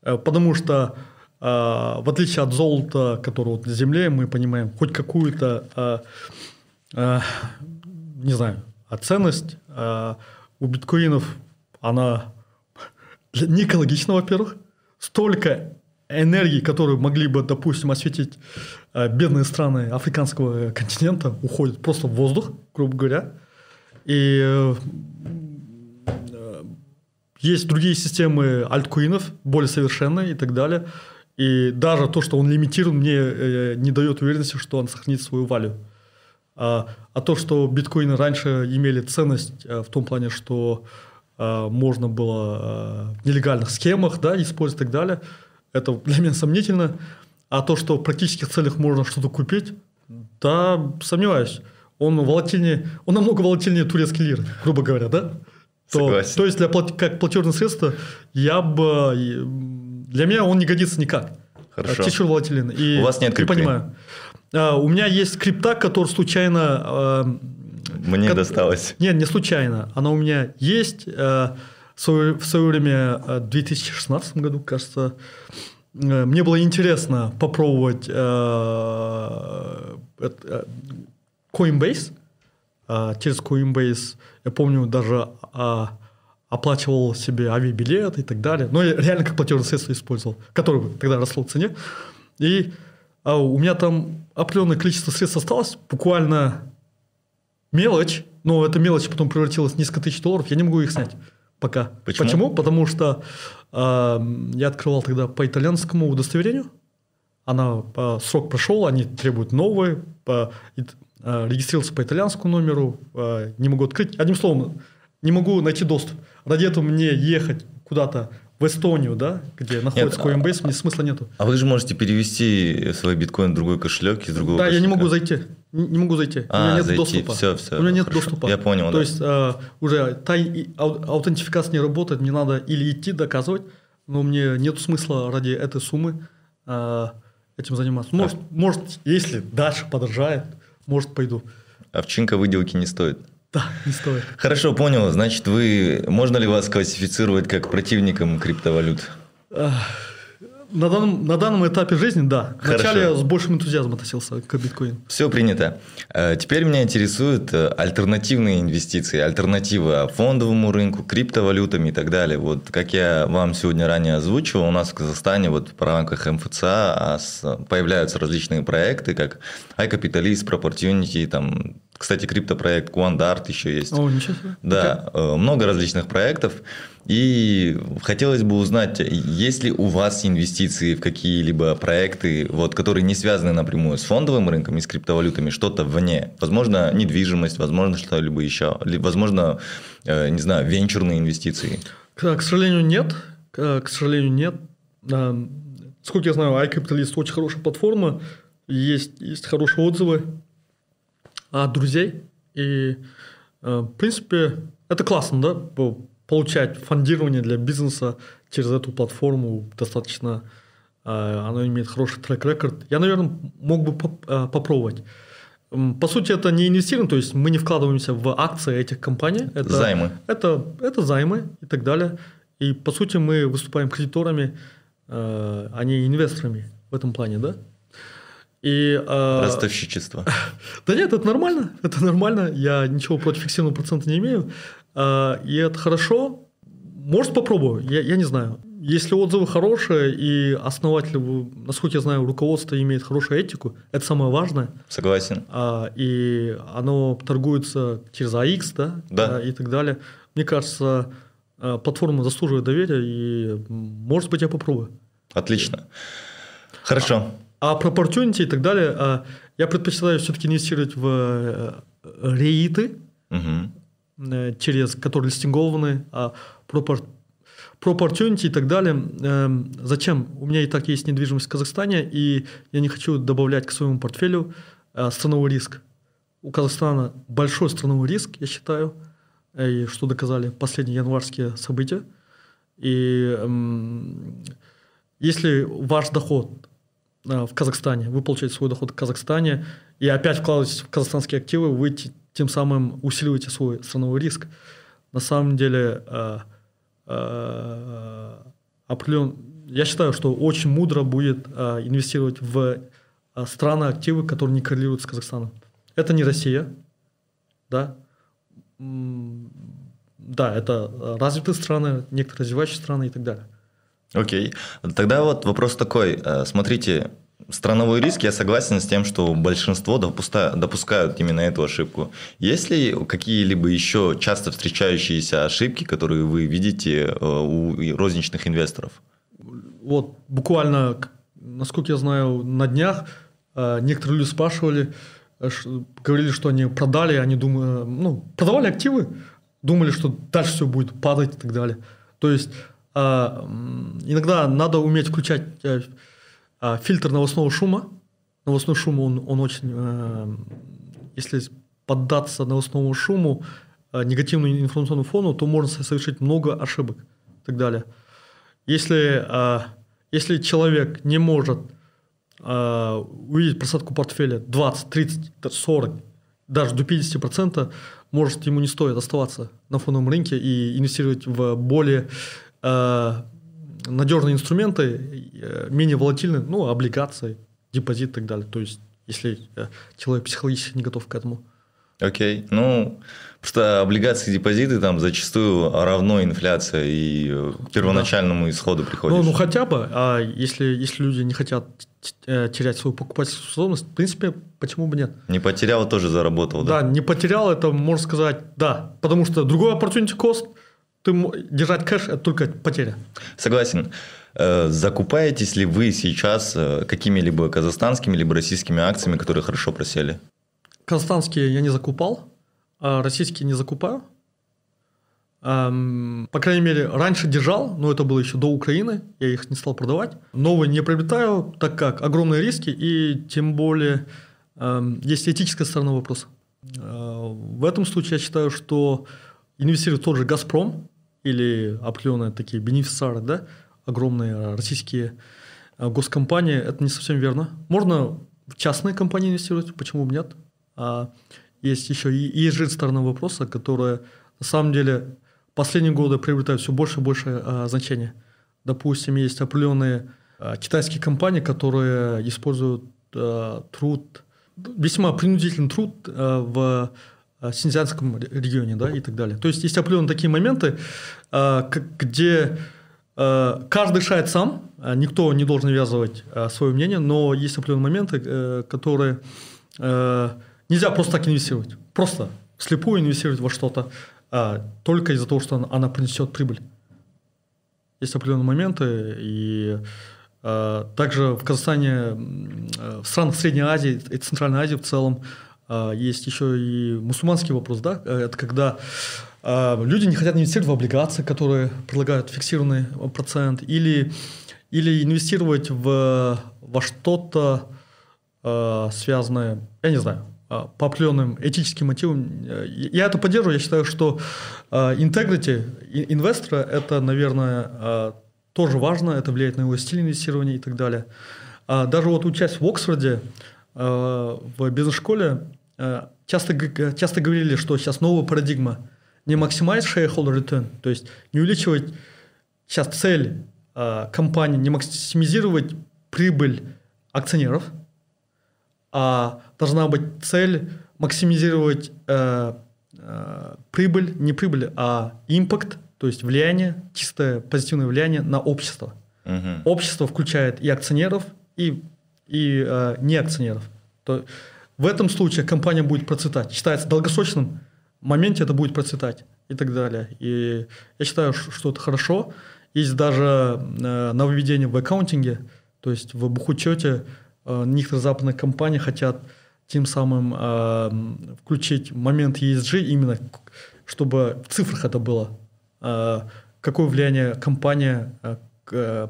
Э, потому что в отличие от золота, которое вот на земле, мы понимаем хоть какую-то не знаю, а ценность э, у биткоинов, она не экологична, во-первых. Столько энергии, которую могли бы, допустим, осветить э, бедные страны африканского континента, уходит просто в воздух, грубо говоря. И э, есть другие системы альткоинов, более совершенные и так далее. И даже то, что он лимитирован, мне э, не дает уверенности, что он сохранит свою валю. А, а то, что биткоины раньше имели ценность в том плане, что можно было в нелегальных схемах да, использовать и так далее, это для меня сомнительно. А то, что в практических целях можно что-то купить, да, сомневаюсь. Он волатильнее, он намного волатильнее турецкий лир, грубо говоря, да? То, то есть для как платежное средство я бы для меня он не годится никак. Хорошо. Чересчур волатилен. И, У вас нет крипты? понимаю. А, у меня есть крипта, которая случайно... А, Мне как, досталось. Нет, не случайно. Она у меня есть. А, в свое, в свое время, в 2016 году, кажется, Э, мне было интересно попробовать э, э, Coinbase. Через Coinbase, я помню, даже оплачивал себе авиабилет и так далее. Но я реально как платежное средство использовал, которое тогда росло в цене. И у меня там определенное количество средств осталось, буквально мелочь, но эта мелочь потом превратилась в несколько тысяч долларов, я не могу их снять пока. Почему? Почему? Потому что я открывал тогда по итальянскому удостоверению. Она, срок прошел, они требуют новые. регистрировался по итальянскому номеру, не могу открыть. Одним словом, не могу найти доступ. Ради этого мне ехать куда-то в Эстонию, да, где находится нет, Coinbase, мне смысла нету. А вы же можете перевести свой биткоин в другой кошелек из другого Да, кошелька. я не могу зайти. Не могу зайти. А, у меня нет зайти. доступа. Все, все. У меня нет хорошо. доступа. Я понял, То да. есть э, уже та аутентификация не работает, мне надо или идти доказывать, но мне нет смысла ради этой суммы э, этим заниматься. Может, а. может, если дальше подорожает, может, пойду. Овчинка выделки не стоит. Да, не стоит. Хорошо, понял. Значит, вы можно ли вас классифицировать как противником криптовалют? На данном, на данном этапе жизни, да. Хорошо. Вначале я с большим энтузиазмом относился к биткоину. Все принято. Э, теперь меня интересуют э, альтернативные инвестиции, альтернатива фондовому рынку, криптовалютам и так далее. Вот как я вам сегодня ранее озвучивал, у нас в Казахстане вот в рамках МФЦА а появляются различные проекты, как iCapitalist, Proportunity, там кстати, криптопроект Quandart еще есть. О, ничего себе. Да, okay. Э, много различных проектов. И хотелось бы узнать, есть ли у вас инвестиции в какие-либо проекты, вот, которые не связаны напрямую с фондовым рынком и с криптовалютами, что-то вне? Возможно, недвижимость, возможно, что-либо еще, возможно, э, не знаю, венчурные инвестиции? К, к сожалению, нет. К, к сожалению, нет. Сколько я знаю, iCapitalist очень хорошая платформа, есть, есть хорошие отзывы от друзей. И, э, в принципе, это классно, да, получать фондирование для бизнеса через эту платформу достаточно, э, оно имеет хороший трек-рекорд. Я, наверное, мог бы э, попробовать. По сути, это не инвестирование, то есть мы не вкладываемся в акции этих компаний. Это, займы. Это, это займы и так далее. И, по сути, мы выступаем кредиторами, а не инвесторами в этом плане, да? И, э, Ростовщичество. Да нет, это нормально. Это нормально. Я ничего против фиксированного процента не имею. Э, и это хорошо. Может, попробую. Я, я не знаю. Если отзывы хорошие, и основатель, насколько я знаю, руководство имеет хорошую этику, это самое важное. Согласен. А, и оно торгуется через AX, да? Да. А, и так далее. Мне кажется, а, платформа заслуживает доверия, и, может быть, я попробую. Отлично. Хорошо. А про opportunity и так далее, а, я предпочитаю все-таки инвестировать в э, реиты, угу. через которые листингованы, а про, про opportunity и так далее. Эм, зачем? У меня и так есть недвижимость в Казахстане, и я не хочу добавлять к своему портфелю э, страновой риск. У Казахстана большой страновой риск, я считаю, и что доказали последние январские события. И эм, если ваш доход в Казахстане, вы получаете свой доход в Казахстане, и опять вкладываетесь в казахстанские активы, вы тем самым усиливаете свой страновой риск. На самом деле, э, э, определен... я считаю, что очень мудро будет инвестировать в страны, активы, которые не коррелируют с Казахстаном. Это не Россия, да, да, это развитые страны, некоторые развивающие страны и так далее. Окей. Тогда вот вопрос такой. Э, смотрите, страновой риск, я согласен с тем, что большинство допускают именно эту ошибку. Есть ли какие-либо еще часто встречающиеся ошибки, которые вы видите э, у розничных инвесторов? Вот буквально, насколько я знаю, на днях э, некоторые люди спрашивали, говорили, что они продали, они думали, ну, продавали активы, думали, что дальше все будет падать и так далее. То есть иногда надо уметь включать э, а, фильтр новостного шума. Новостной шум, он, он очень, э, если поддаться новостному шуму, э, негативному информационному фону, то можно совершить много ошибок и так далее. Если, а, если человек не может увидеть просадку портфеля 20, 30, 40, даже до 50%, может, ему не стоит оставаться на фоновом рынке и инвестировать в более надежные инструменты, э, менее волатильные, ну, облигации, депозит и так далее. То есть, если э, человек психологически не готов к этому. Окей. Okay. Ну, просто облигации и депозиты там зачастую равно инфляция и э, к первоначальному да. исходу приходишь. Ну, ну, хотя бы. А если, если люди не хотят терять свою покупательскую способность, в принципе, почему бы нет? Не потерял, тоже заработал, да? Да, не потерял, это можно сказать, да. Потому что другой opportunity cost – ты держать кэш – это только потеря. Согласен. Э, закупаетесь ли вы сейчас э, какими-либо казахстанскими либо российскими акциями, которые хорошо просели? Казахстанские я не закупал, а российские не закупаю. По крайней мере, раньше держал, но это было еще до Украины, я их не стал продавать. Новые не приобретаю, так как огромные риски и тем более есть этическая сторона вопроса. Э, в этом случае я считаю, что инвестирует тот же «Газпром» или определенные такие бенефициары, да, огромные российские э, госкомпании, это не совсем верно. Можно в частные компании инвестировать, почему бы нет? А есть еще и ESG сторона вопроса, которая на самом деле последние годы приобретает все больше и больше а, значения. Допустим, есть определенные а, китайские компании, которые используют а, труд, весьма принудительный труд а, в Синьцзянском регионе да, и так далее. То есть есть определенные такие моменты, э, где э, каждый решает сам, никто не должен навязывать свое мнение, но есть определенные моменты, которые нельзя просто так инвестировать. Просто слепую инвестировать во что-то только из-за того, что она принесет прибыль. Есть определенные моменты, и также в Казахстане, в странах Средней Азии и Центральной Азии в целом есть еще и мусульманский вопрос, да, э, это когда а, люди не хотят инвестировать в облигации, которые предлагают фиксированный процент, или, или инвестировать в, во что-то а, связанное, я не знаю, по определенным этическим мотивам. Я это поддерживаю. Я считаю, что integrity инвестора – это, наверное, тоже важно. Это влияет на его стиль инвестирования и так далее. Даже вот учась в Оксфорде, в бизнес-школе, Э, часто, часто говорили, что сейчас новая парадигма не maximize shareholder return, то есть не увеличивать сейчас цель э, компании, не максимизировать прибыль акционеров, а должна быть цель максимизировать э, э, прибыль, не прибыль, а импакт, то есть влияние, чистое позитивное влияние на общество. Угу. Общество включает и акционеров, и, и э, не акционеров. То, в этом случае компания будет процветать. Считается долгосрочном моменте это будет процветать и так далее. И я считаю, что это хорошо. Есть даже э, нововведение в аккаунтинге, то есть в бухучете э, некоторые западные компании хотят тем самым э, включить момент ESG именно, чтобы в цифрах это было. Э, какое влияние компания Э,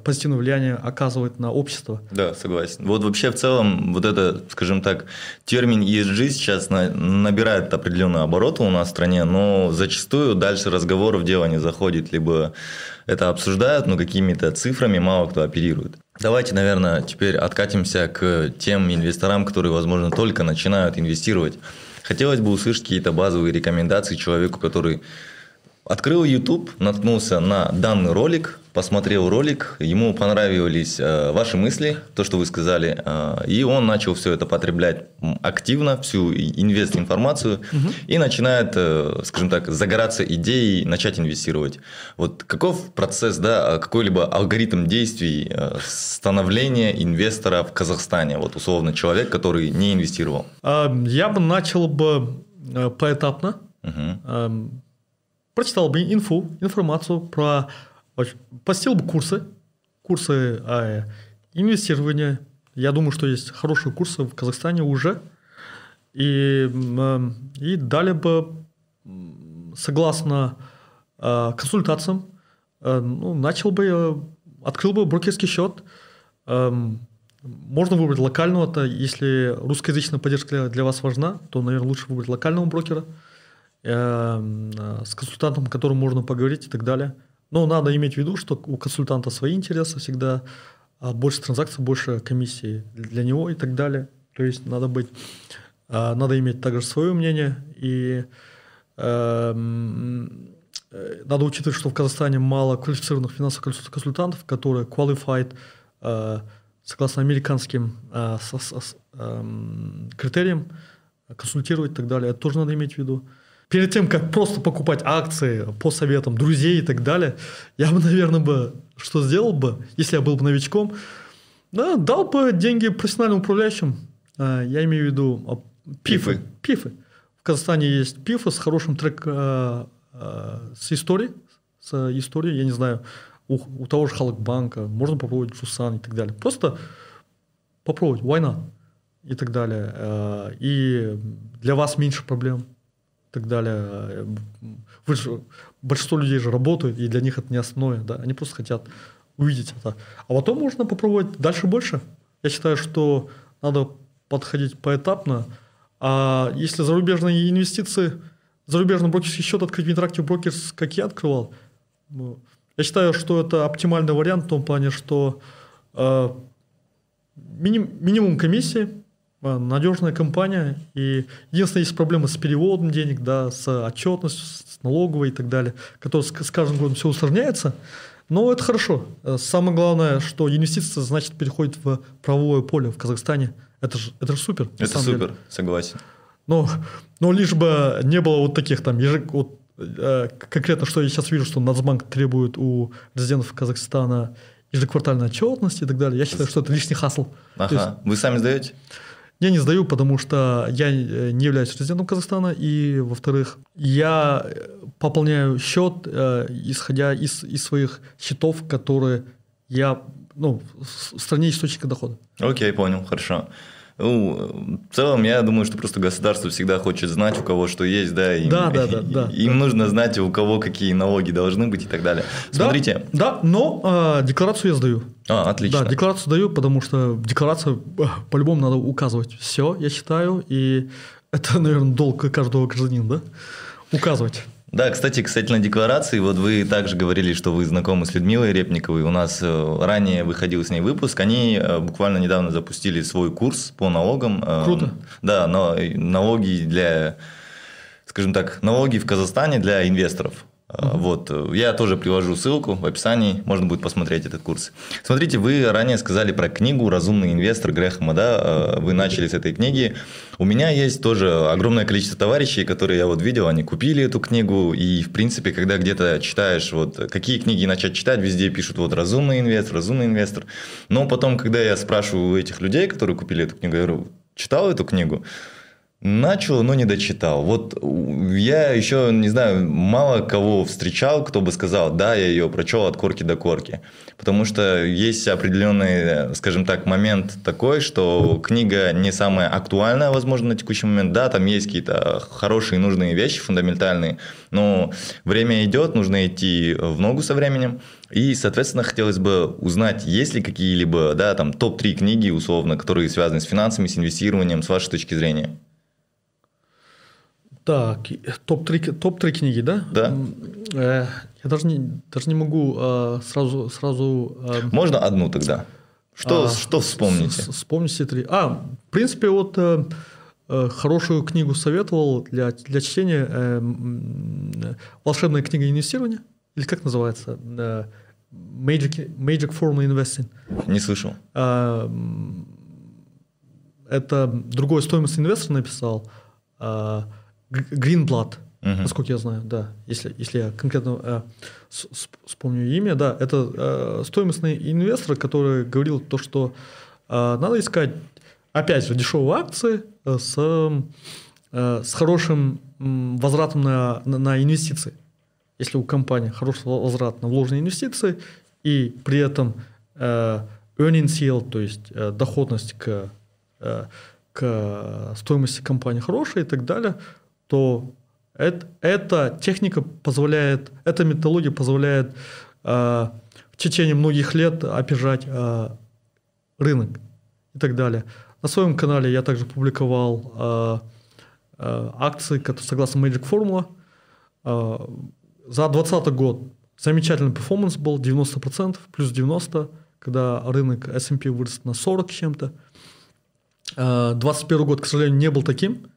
позитивное влияние оказывает на общество. Да, согласен. Вот вообще в целом вот это, скажем так, термин ESG сейчас на, набирает определенные обороты у нас в стране, но зачастую дальше разговоров дело не заходит, либо это обсуждают, но какими-то цифрами мало кто оперирует. Давайте, наверное, теперь откатимся к тем инвесторам, которые, возможно, только начинают инвестировать. Хотелось бы услышать какие-то базовые рекомендации человеку, который Открыл YouTube, наткнулся на данный ролик, посмотрел ролик, ему понравились э, ваши мысли, то, что вы сказали, э, и он начал все это потреблять активно, всю инвест-информацию, угу. и начинает, э, скажем так, загораться идеей начать инвестировать. Вот каков процесс, да, какой-либо алгоритм действий становления инвестора в Казахстане, вот условно человек, который не инвестировал? Я бы начал бы поэтапно. Угу прочитал бы инфу, информацию про... Посетил бы курсы, курсы э, инвестирования. Я думаю, что есть хорошие курсы в Казахстане уже. И, э, и дали бы, согласно э, консультациям, э, ну, начал бы, открыл бы брокерский счет. Эм, можно выбрать локального, то если русскоязычная поддержка для вас важна, то, наверное, лучше выбрать локального брокера с консультантом, с которым можно поговорить и так далее. Но надо иметь в виду, что у консультанта свои интересы всегда, а больше транзакций, больше комиссии для него и так далее. То есть надо быть а, надо иметь также свое мнение, и эм, э, надо учитывать, что в Казахстане мало квалифицированных финансовых консультантов, которые qualified э, согласно американским э, со, со, э, критериям консультировать и так далее. Это тоже надо иметь в виду. Перед тем, как просто покупать акции по советам друзей и так далее, я бы, наверное, бы, что сделал бы, если я был бы новичком, да, дал бы деньги профессиональным управляющим. Э, я имею в виду Пифы. Пифы. В Казахстане есть пифы с хорошим трек э, с историей, с историей, я не знаю, у, у того же Халкбанка, можно попробовать Жусан и так далее. Просто попробовать, why not? И так далее. И для вас меньше проблем так далее. Вы же, большинство людей же работают, и для них это не основное, да, они просто хотят увидеть это. А потом можно попробовать дальше больше. Я считаю, что надо подходить поэтапно, а если зарубежные инвестиции, зарубежный брокерский счет открыть в Interactive Brokers, как я открывал, ну, я считаю, что это оптимальный вариант в том плане, что э, миним, минимум комиссии, надежная компания, и единственное, есть проблемы с переводом денег, да, с отчетностью, с налоговой и так далее, которая с, каждым годом все усложняется, но это хорошо. Э, самое главное, что инвестиции, значит, переходят в правовое поле в Казахстане – это же это ж супер. Это супер, деле. согласен. Но, но лишь бы не было вот таких там ежек, вот, э, конкретно, что я сейчас вижу, что Нацбанк требует у резидентов Казахстана ежеквартальной отчетности и так далее. Я считаю, что это лишний хасл. Ага. Есть, Вы сами сдаете? Я не сдаю, потому что я э, не являюсь резидентом Казахстана, и, во-вторых, я пополняю счет, э, исходя из, из своих счетов, которые я ну, в стране источника дохода. Окей, понял, хорошо. Ну, в целом, я думаю, что просто государство всегда хочет знать, у кого что есть, да, им, да, да, да, да, им да. нужно знать, у кого какие налоги должны быть и так далее. Смотрите. Да, да но э, декларацию я сдаю. А, отлично. Да, декларацию даю, потому что декларацию по-любому надо указывать все, я считаю, и это, наверное, долг каждого гражданина, да, указывать. Да, кстати, касательно декларации, вот вы также говорили, что вы знакомы с Людмилой Репниковой. У нас э, ранее выходил с ней выпуск. Они э, буквально недавно запустили свой курс по налогам. Э, Круто. Да, но налоги для, скажем так, налоги в Казахстане для инвесторов. Uh-huh. Вот, я тоже привожу ссылку в описании, можно будет посмотреть этот курс. Смотрите, вы ранее сказали про книгу «Разумный инвестор» Грэхэма, да, вы начали с этой книги. У меня есть тоже огромное количество товарищей, которые я вот видел, они купили эту книгу, и, в принципе, когда где-то читаешь, вот, какие книги начать читать, везде пишут, вот, «Разумный инвестор», «Разумный инвестор». Но потом, когда я спрашиваю у этих людей, которые купили эту книгу, я говорю, читал эту книгу? Начал, но не дочитал. Вот я еще, не знаю, мало кого встречал, кто бы сказал, да, я ее прочел от корки до корки. Потому что есть определенный, скажем так, момент такой, что книга не самая актуальная, возможно, на текущий момент. Да, там есть какие-то хорошие, нужные вещи, фундаментальные, но время идет, нужно идти в ногу со временем. И, соответственно, хотелось бы узнать, есть ли какие-либо, да, там, топ-3 книги, условно, которые связаны с финансами, с инвестированием, с вашей точки зрения. Так, топ-3 топ книги, да? Да. Э, я даже не, даже не могу э, сразу... сразу э, Можно одну тогда? Что, а, что вспомните? Вспомните три. А, в принципе, вот э, э, хорошую книгу советовал для, для чтения э, «Волшебная книга инвестирования». Или как называется? Magic, Magic Formula Investing. Не слышал. Э, это другой стоимость инвестор написал. Э, Greenblatt, uh-huh. насколько я знаю, да, если, если я конкретно э, вспомню имя, да, это э, стоимостный инвестор, который говорил то, что э, надо искать, опять же, дешевые акции э, с, э, с хорошим возвратом на, на, на инвестиции. Если у компании хороший возврат на вложенные инвестиции, и при этом э, earnings yield, то есть э, доходность к, э, к стоимости компании хорошая и так далее, то это, эта техника позволяет, эта методология позволяет э, в течение многих лет опережать э, рынок и так далее. На своем канале я также публиковал э, э, акции, которые согласно Magic Formula. Э, за 2020 год замечательный перформанс был, 90%, плюс 90%, когда рынок S&P вырос на 40 чем-то. 2021 год, к сожалению, не был таким.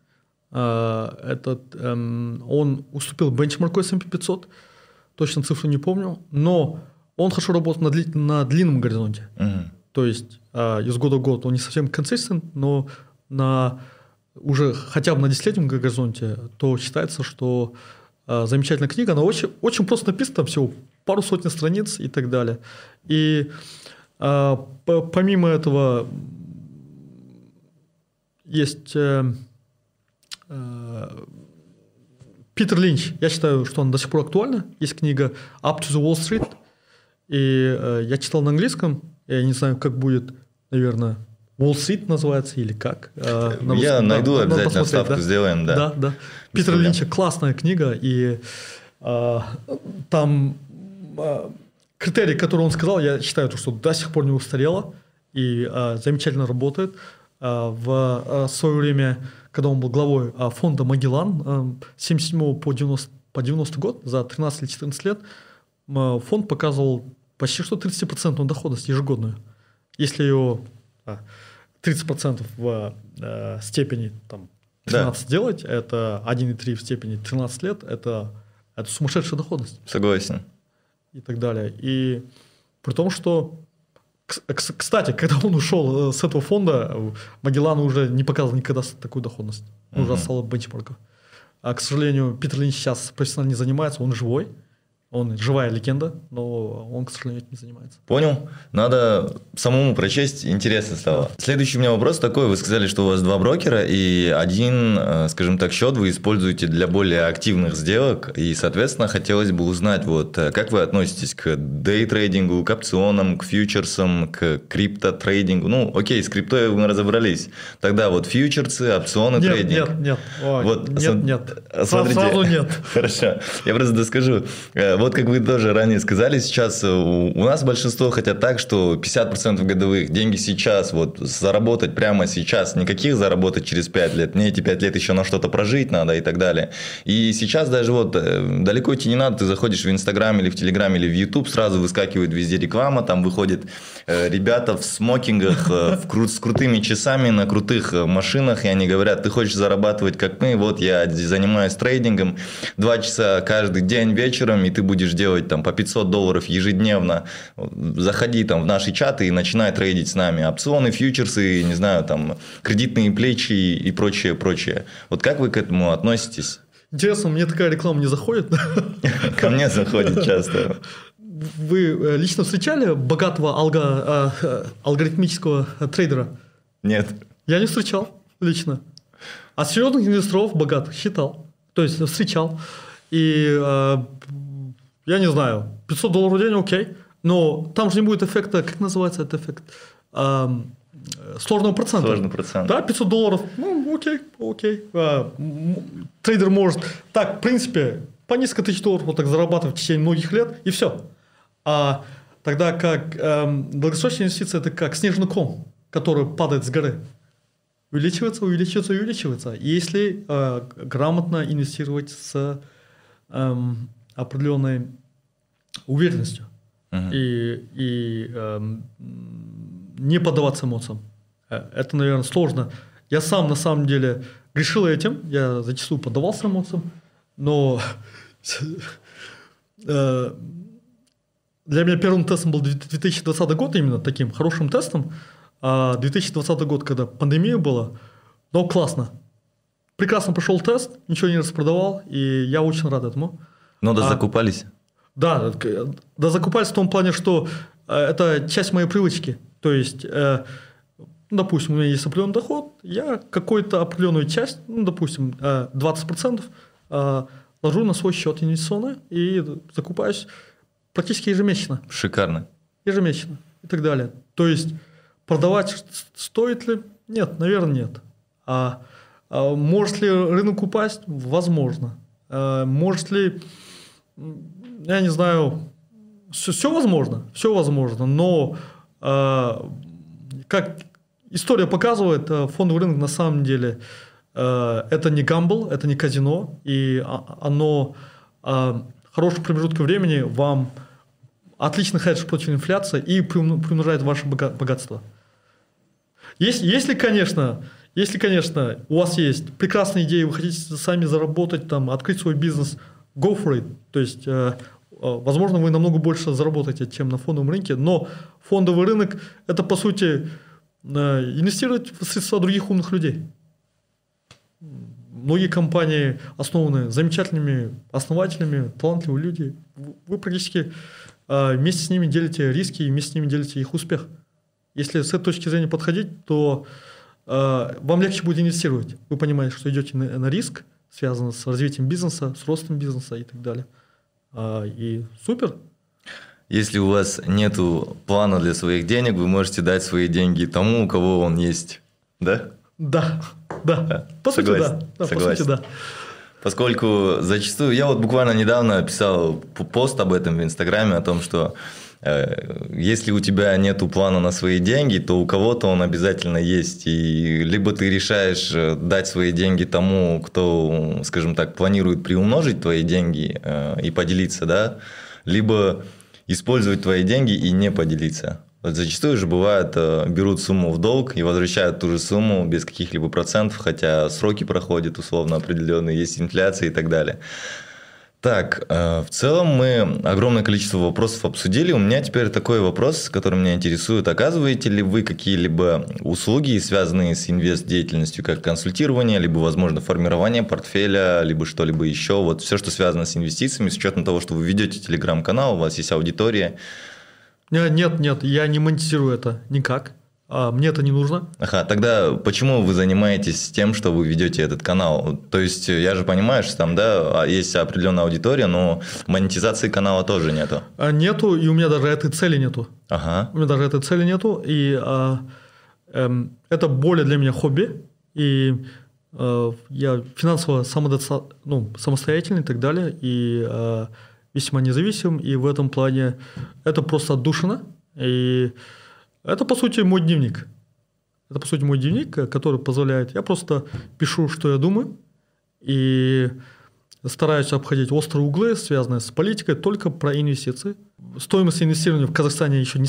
Этот, эм, он уступил бенчмарку S&P 500, точно цифру не помню, но он хорошо работал на, дли, на длинном горизонте. Mm-hmm. То есть э, из года в год он не совсем консистент, но на уже хотя бы на десятилетнем горизонте, то считается, что э, замечательная книга, она очень, очень просто написана, там всего пару сотен страниц и так далее. И э, помимо этого есть э, э, Питер Линч, я считаю, что он до сих пор актуальна. Есть книга Up to the Wall Street, и э, я читал на английском, я не знаю, как будет, наверное, Wall Street называется или как. Э, Я русском. найду, да, обязательно вставку да? сделаем, да. Да, да. Питер Линча классная книга, и э, там э, критерий, который он сказал, я считаю, что до сих пор не устарело и э, замечательно работает. Э, в э, свое время, когда он был главой э, фонда Магеллан, э, 77 по 90, по 90 год, за 13 или 14 лет, э, фонд показывал почти что 30% доходность ежегодную. Если его а, 30% в степени там, 13 да. делать, это 1,3 в степени 13 лет, это, это сумасшедшая доходность. Согласен. И так далее. И при том, что кстати, когда он ушел э, с этого фонда, Магеллан уже не показывал никогда такую доходность. Он uh-huh. уже стал бенчмарком. А, к сожалению, Питер Линч сейчас профессионально не занимается, он живой. Он живая легенда, но он, к сожалению, этим не занимается. Понял. Надо самому прочесть, интересно стало. Следующий у меня вопрос такой. Вы сказали, что у вас два брокера, и один, э, скажем так, счет вы используете для более активных сделок. И, соответственно, хотелось бы узнать, вот, э, как вы относитесь к дейтрейдингу, к опционам, к фьючерсам, к криптотрейдингу? Ну, окей, с криптой мы разобрались. Тогда вот фьючерсы, опционы, нет, трейдинг. Нет, нет, Ой, вот, нет, см... нет. Смотрите. Сразу нет. Хорошо. Я просто доскажу э, вот как вы тоже ранее сказали, сейчас э, у нас большинство хотят так, что 50% годовых деньги сейчас, вот заработать прямо сейчас, никаких заработать через 5 лет, мне эти 5 лет еще на что-то прожить надо и так далее. И сейчас даже вот э, далеко идти не надо, ты заходишь в Инстаграм или в Телеграм или в Ютуб, сразу выскакивает везде реклама, там выходят э, ребята в смокингах в кру- с крутыми часами на крутых машинах, и они говорят, ты хочешь зарабатывать как мы, вот я занимаюсь трейдингом, два часа каждый день вечером, и ты будешь будешь делать там по 500 долларов ежедневно, заходи там в наши чаты и начинай трейдить с нами. Опционы, фьючерсы, не знаю, там кредитные плечи и прочее, прочее. Вот как вы к этому относитесь? Интересно, мне такая реклама не заходит? Ко мне заходит часто. Вы э, лично встречали богатого алго, э, э, алгоритмического трейдера? Нет. Я не встречал лично. А серьезных инвесторов богатых считал. То есть встречал. И я не знаю, 500 долларов в день, окей, но там же не будет эффекта, как называется этот эффект? Эм, сложного процента. Сложный процент. Да, 500 долларов, ну, окей, окей. А, трейдер может, так, в принципе, по несколько тысяч долларов вот так зарабатывать в течение многих лет, и все. А тогда как эм, долгосрочная инвестиция, это как снежный ком, который падает с горы. Увеличивается, увеличивается, увеличивается. Если э, грамотно инвестировать с эм, определенной уверенностью uh-huh. и, и э, не поддаваться эмоциям. Э, это, наверное, сложно. Я сам на самом деле грешил этим, я зачастую поддавался эмоциям, но э, для меня первым тестом был 2020 год, именно таким хорошим тестом. А 2020 год, когда пандемия была, но классно. Прекрасно прошел тест, ничего не распродавал, и я очень рад этому. Но да а, закупались? Да, да закупались в том плане, что э, это часть моей привычки. То есть, э, допустим, у меня есть определенный доход, я какую-то определенную часть, ну, допустим, э, 20% э, ложу на свой счет инвестиционный и закупаюсь практически ежемесячно. Шикарно. Ежемесячно и так далее. То есть, продавать стоит ли? Нет, наверное, нет. А, а может ли рынок упасть? Возможно. А, может ли, я не знаю, все, все возможно, все возможно, но а, как история показывает, а, фондовый рынок на самом деле а, это не гамбл, это не казино, и оно а, хороший промежуток времени вам отлично хедж против инфляции и приумножает ваше богатство. Если, если, конечно, если, конечно, у вас есть прекрасная идея, вы хотите сами заработать, там, открыть свой бизнес, go for it. То есть, э, э, возможно, вы намного больше заработаете, чем на фондовом рынке, но фондовый рынок – это, по сути, э, инвестировать в средства других умных людей. Многие компании основаны замечательными основателями, талантливые люди. Вы практически вместе с ними делите риски и вместе с ними делите их успех. Если с этой точки зрения подходить, то вам легче будет инвестировать. Вы понимаете, что идете на, на риск, связанный с развитием бизнеса, с ростом бизнеса и так далее. А, и супер. Если у вас нет плана для своих денег, вы можете дать свои деньги тому, у кого он есть. Да? Да, да. По Согласен. сути, да. да Согласен. По сути, да. Поскольку зачастую, я вот буквально недавно писал пост об этом в Инстаграме, о том, что если у тебя нет плана на свои деньги, то у кого-то он обязательно есть. И либо ты решаешь э, дать свои деньги тому, кто, скажем так, планирует приумножить твои деньги э, и поделиться, да, либо использовать твои деньги и не поделиться. Вот зачастую же бывает, берут сумму в долг и возвращают ту же сумму без каких-либо процентов, хотя сроки проходят условно определенные, есть инфляция и так далее. Так, э, в целом мы огромное количество вопросов обсудили. У меня теперь такой вопрос, который меня интересует. Оказываете ли вы какие-либо услуги, связанные с инвест-деятельностью, как консультирование, либо, возможно, формирование портфеля, либо что-либо еще? Вот все, что связано с инвестициями, с учетом того, что вы ведете телеграм-канал, у вас есть аудитория. Нет, нет, я не монетизирую это никак а мне это не нужно. Ага, тогда почему вы занимаетесь тем, что вы ведете этот канал? То есть я же понимаю, что там, да, а, есть определенная аудитория, но монетизации канала тоже нету. А, нету, и у меня даже этой цели нету. Ага. У меня даже этой цели нету, и а, эм, это более для меня хобби, и а, я финансово самодоста... ну, самостоятельный и так далее, и а, весьма независим, и в этом плане это просто отдушина, и это, по сути, мой дневник. Это, по сути, мой дневник, который позволяет... Я просто пишу, что я думаю, и стараюсь обходить острые углы, связанные с политикой, только про инвестиции. Стоимость инвестирования в Казахстане еще не...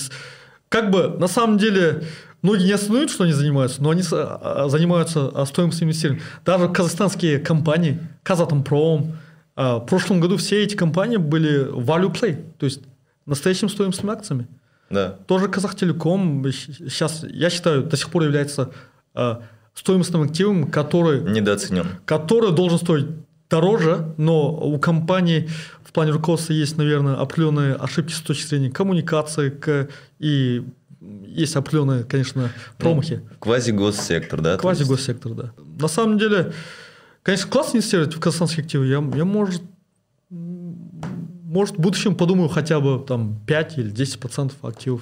Как бы, на самом деле, многие не осознают, что они занимаются, но они а, занимаются стоимостью инвестирования. Даже казахстанские компании, Казатомпром, а, в прошлом году все эти компании были value play, то есть настоящими стоимостными акциями. Да. Тоже Казахтелеком сейчас, я считаю, до сих пор является э, стоимостным активом, который... Недооценен. Который должен стоить дороже, но у компании в плане руководства есть, наверное, определенные ошибки с точки зрения коммуникации к, и есть определенные, конечно, промахи. Ну, квази-госсектор, да? Квази-госсектор, да. На самом деле, конечно, классно инвестировать в казахстанские активы. Я, я может, может, в будущем подумаю хотя бы там 5 или 10% активов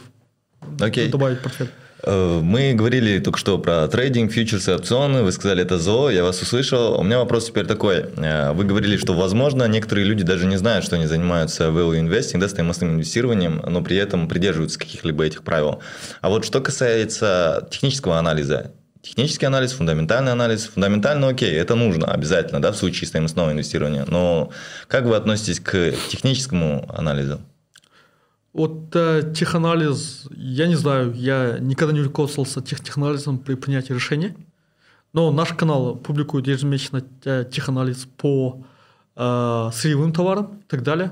okay. добавить в портфель. Э, мы говорили только что про трейдинг, фьючерсы, опционы. Вы сказали, это ЗО, я вас услышал. У меня вопрос теперь такой. Э, вы говорили, что, возможно, некоторые люди даже не знают, что они занимаются value investing, да, стоимостным инвестированием, но при этом придерживаются каких-либо этих правил. А вот что касается технического анализа, Технический анализ, фундаментальный анализ. Фундаментально окей, это нужно обязательно, да, в случае стоимостного инвестирования. Но как вы относитесь к техническому анализу? Вот э, теханализ, я не знаю, я никогда не руководствовался тех, теханализом при принятии решения. Но наш канал публикует ежемесячно э, теханализ по э, сырьевым товарам и так далее.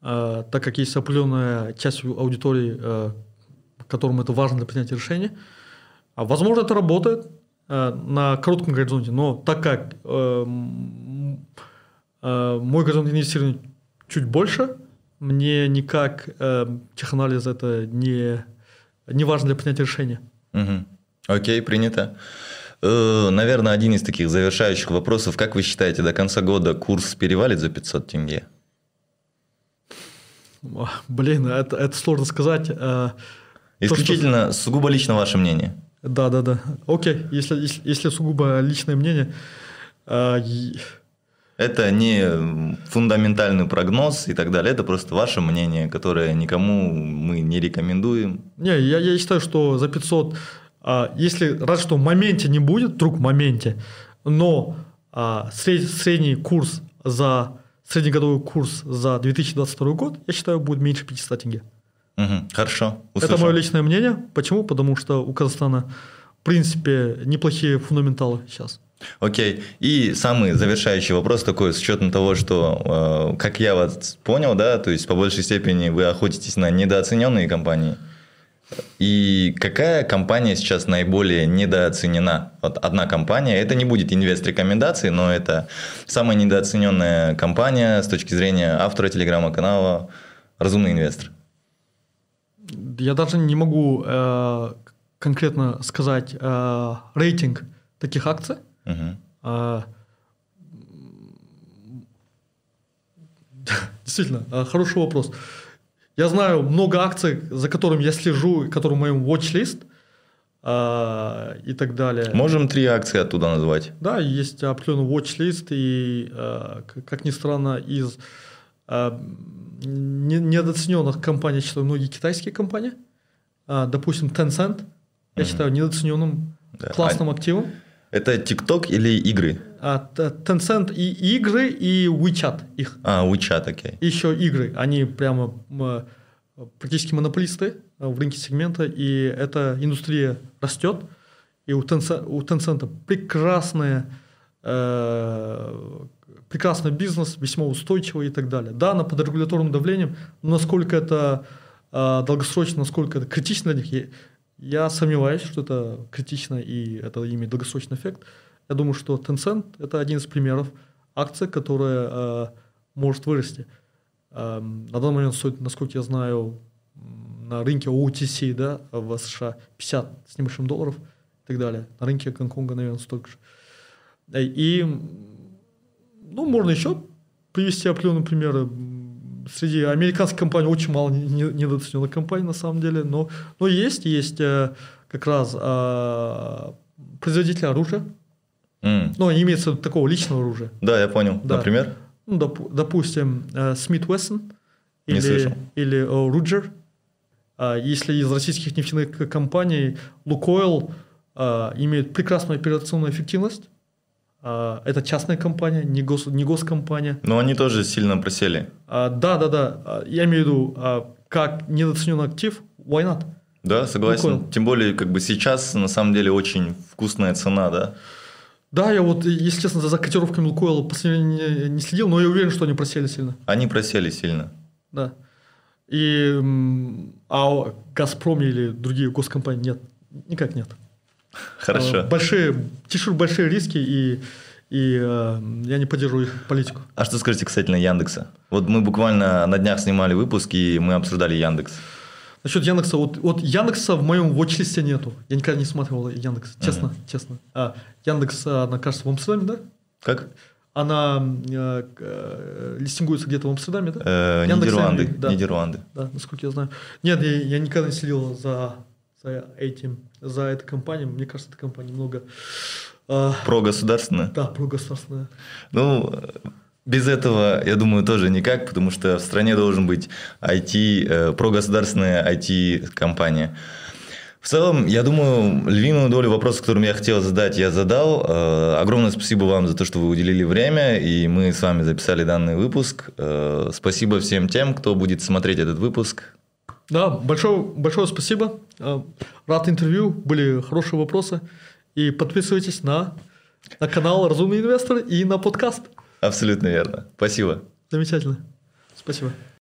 Э, так как есть определенная часть аудитории, э, которым это важно для принятия решения – возможно, это работает э, на коротком горизонте, но так как э, э, мой горизонт инвестирования чуть больше, мне никак теханализ это не, не важно для принятия решения. Угу. Окей, принято. Наверное, один из таких завершающих вопросов. Как вы считаете, до конца года курс перевалит за 500 тенге? Блин, это, это сложно сказать. Исключительно, То, что... сугубо лично ваше мнение. Да, да, да. Окей, если, если, если сугубо личное мнение. Э, это не фундаментальный прогноз и так далее, это просто ваше мнение, которое никому мы не рекомендуем. Не, я, я считаю, что за 500, а, если раз что в моменте не будет, вдруг в моменте, но а, сред, средний курс за среднегодовой курс за 2022 год, я считаю, будет меньше 500 тенге. Угу, хорошо. Услышал. Это мое личное мнение. Почему? Потому что у Казахстана, в принципе, неплохие фундаменталы сейчас. Окей. И самый завершающий вопрос такой, с учетом того, что, э, как я вас понял, да, то есть по большей степени вы охотитесь на недооцененные компании. И какая компания сейчас наиболее недооценена? Вот одна компания, это не будет инвест-рекомендации, но это самая недооцененная компания с точки зрения автора телеграма-канала «Разумный инвестор». Я даже не могу э, конкретно сказать э, рейтинг таких акций, а, действительно, а, хороший вопрос. Я знаю много акций, за которыми я слежу, которые в моем watch-list а, и так далее. Можем три акции оттуда назвать. Да, есть определенный watch-list, и, как ни странно, из недооцененных компаний, я считаю, многие китайские компании. Допустим, Tencent, я считаю, недооцененным классным активом. Это TikTok или игры? А, Tencent и игры, и WeChat их. А, WeChat, окей. Okay. Еще игры. Они прямо практически монополисты в рынке сегмента, и эта индустрия растет. И у Tencent, у Tencent прекрасная, э, прекрасный бизнес, весьма устойчивый и так далее. Да, она под регуляторным давлением, но насколько это э, долгосрочно, насколько это критично для них, я сомневаюсь, что это критично и это имеет долгосрочный эффект. Я думаю, что Tencent – это один из примеров акции, которая э, может вырасти. Э, на данный момент стоит, насколько я знаю, на рынке OTC да, в США 50 с небольшим долларов и так далее. На рынке Гонконга, наверное, столько же. И ну, можно еще привести определенные примеры среди американских компаний очень мало недооцененных компаний на самом деле, но, но есть, есть э, как раз э, производители оружия, mm. ну, имеется такого личного оружия. Да, я понял. Да. Например? Ну, доп, допустим, э, Smith Wesson или, или Руджер. Если из российских нефтяных компаний Лукойл имеет прекрасную операционную эффективность, а, это частная компания, не, гос, не госкомпания. Но они тоже сильно просели. А, да, да, да. А, я имею в виду, как недооцененный актив, why not? Да, согласен. Лукойл. Тем более, как бы сейчас на самом деле очень вкусная цена, да? Да, я вот, если честно, за котировками Лукойла последнее не, не следил, но я уверен, что они просели сильно. Они просели сильно. Да. И а Газпром или другие госкомпании нет, никак нет. Хорошо. Э, большие, тишу большие риски, и, и э, я не поддерживаю их политику. А что скажете касательно Яндекса? Вот мы буквально на днях снимали выпуск, и мы обсуждали Яндекс. Насчет Яндекса, вот, вот Яндекса в моем watch нету. Я никогда не смотрел Яндекс, честно, uh-huh. честно. А, Яндекс, она, кажется, в Амстердаме, да? Как? Она э, э, листингуется где-то в Амстердаме, да? Э, Нидерланды. Да. Нидерланды. Да, насколько я знаю. Нет, я, я никогда не следил за этим, за этой компанией. Мне кажется, эта компания немного... Э, Прогосударственная? Да, прогосударственная. Ну, без этого, я думаю, тоже никак, потому что в стране должен быть IT, э, прогосударственная IT-компания. В целом, я думаю, львиную долю вопросов, которым я хотел задать, я задал. Э, огромное спасибо вам за то, что вы уделили время, и мы с вами записали данный выпуск. Э, спасибо всем тем, кто будет смотреть этот выпуск. Да, большое, большое спасибо. Э, рад интервью, были хорошие вопросы. И подписывайтесь на, на канал «Разумный инвестор» и на подкаст. Абсолютно верно. Спасибо. Замечательно. Спасибо.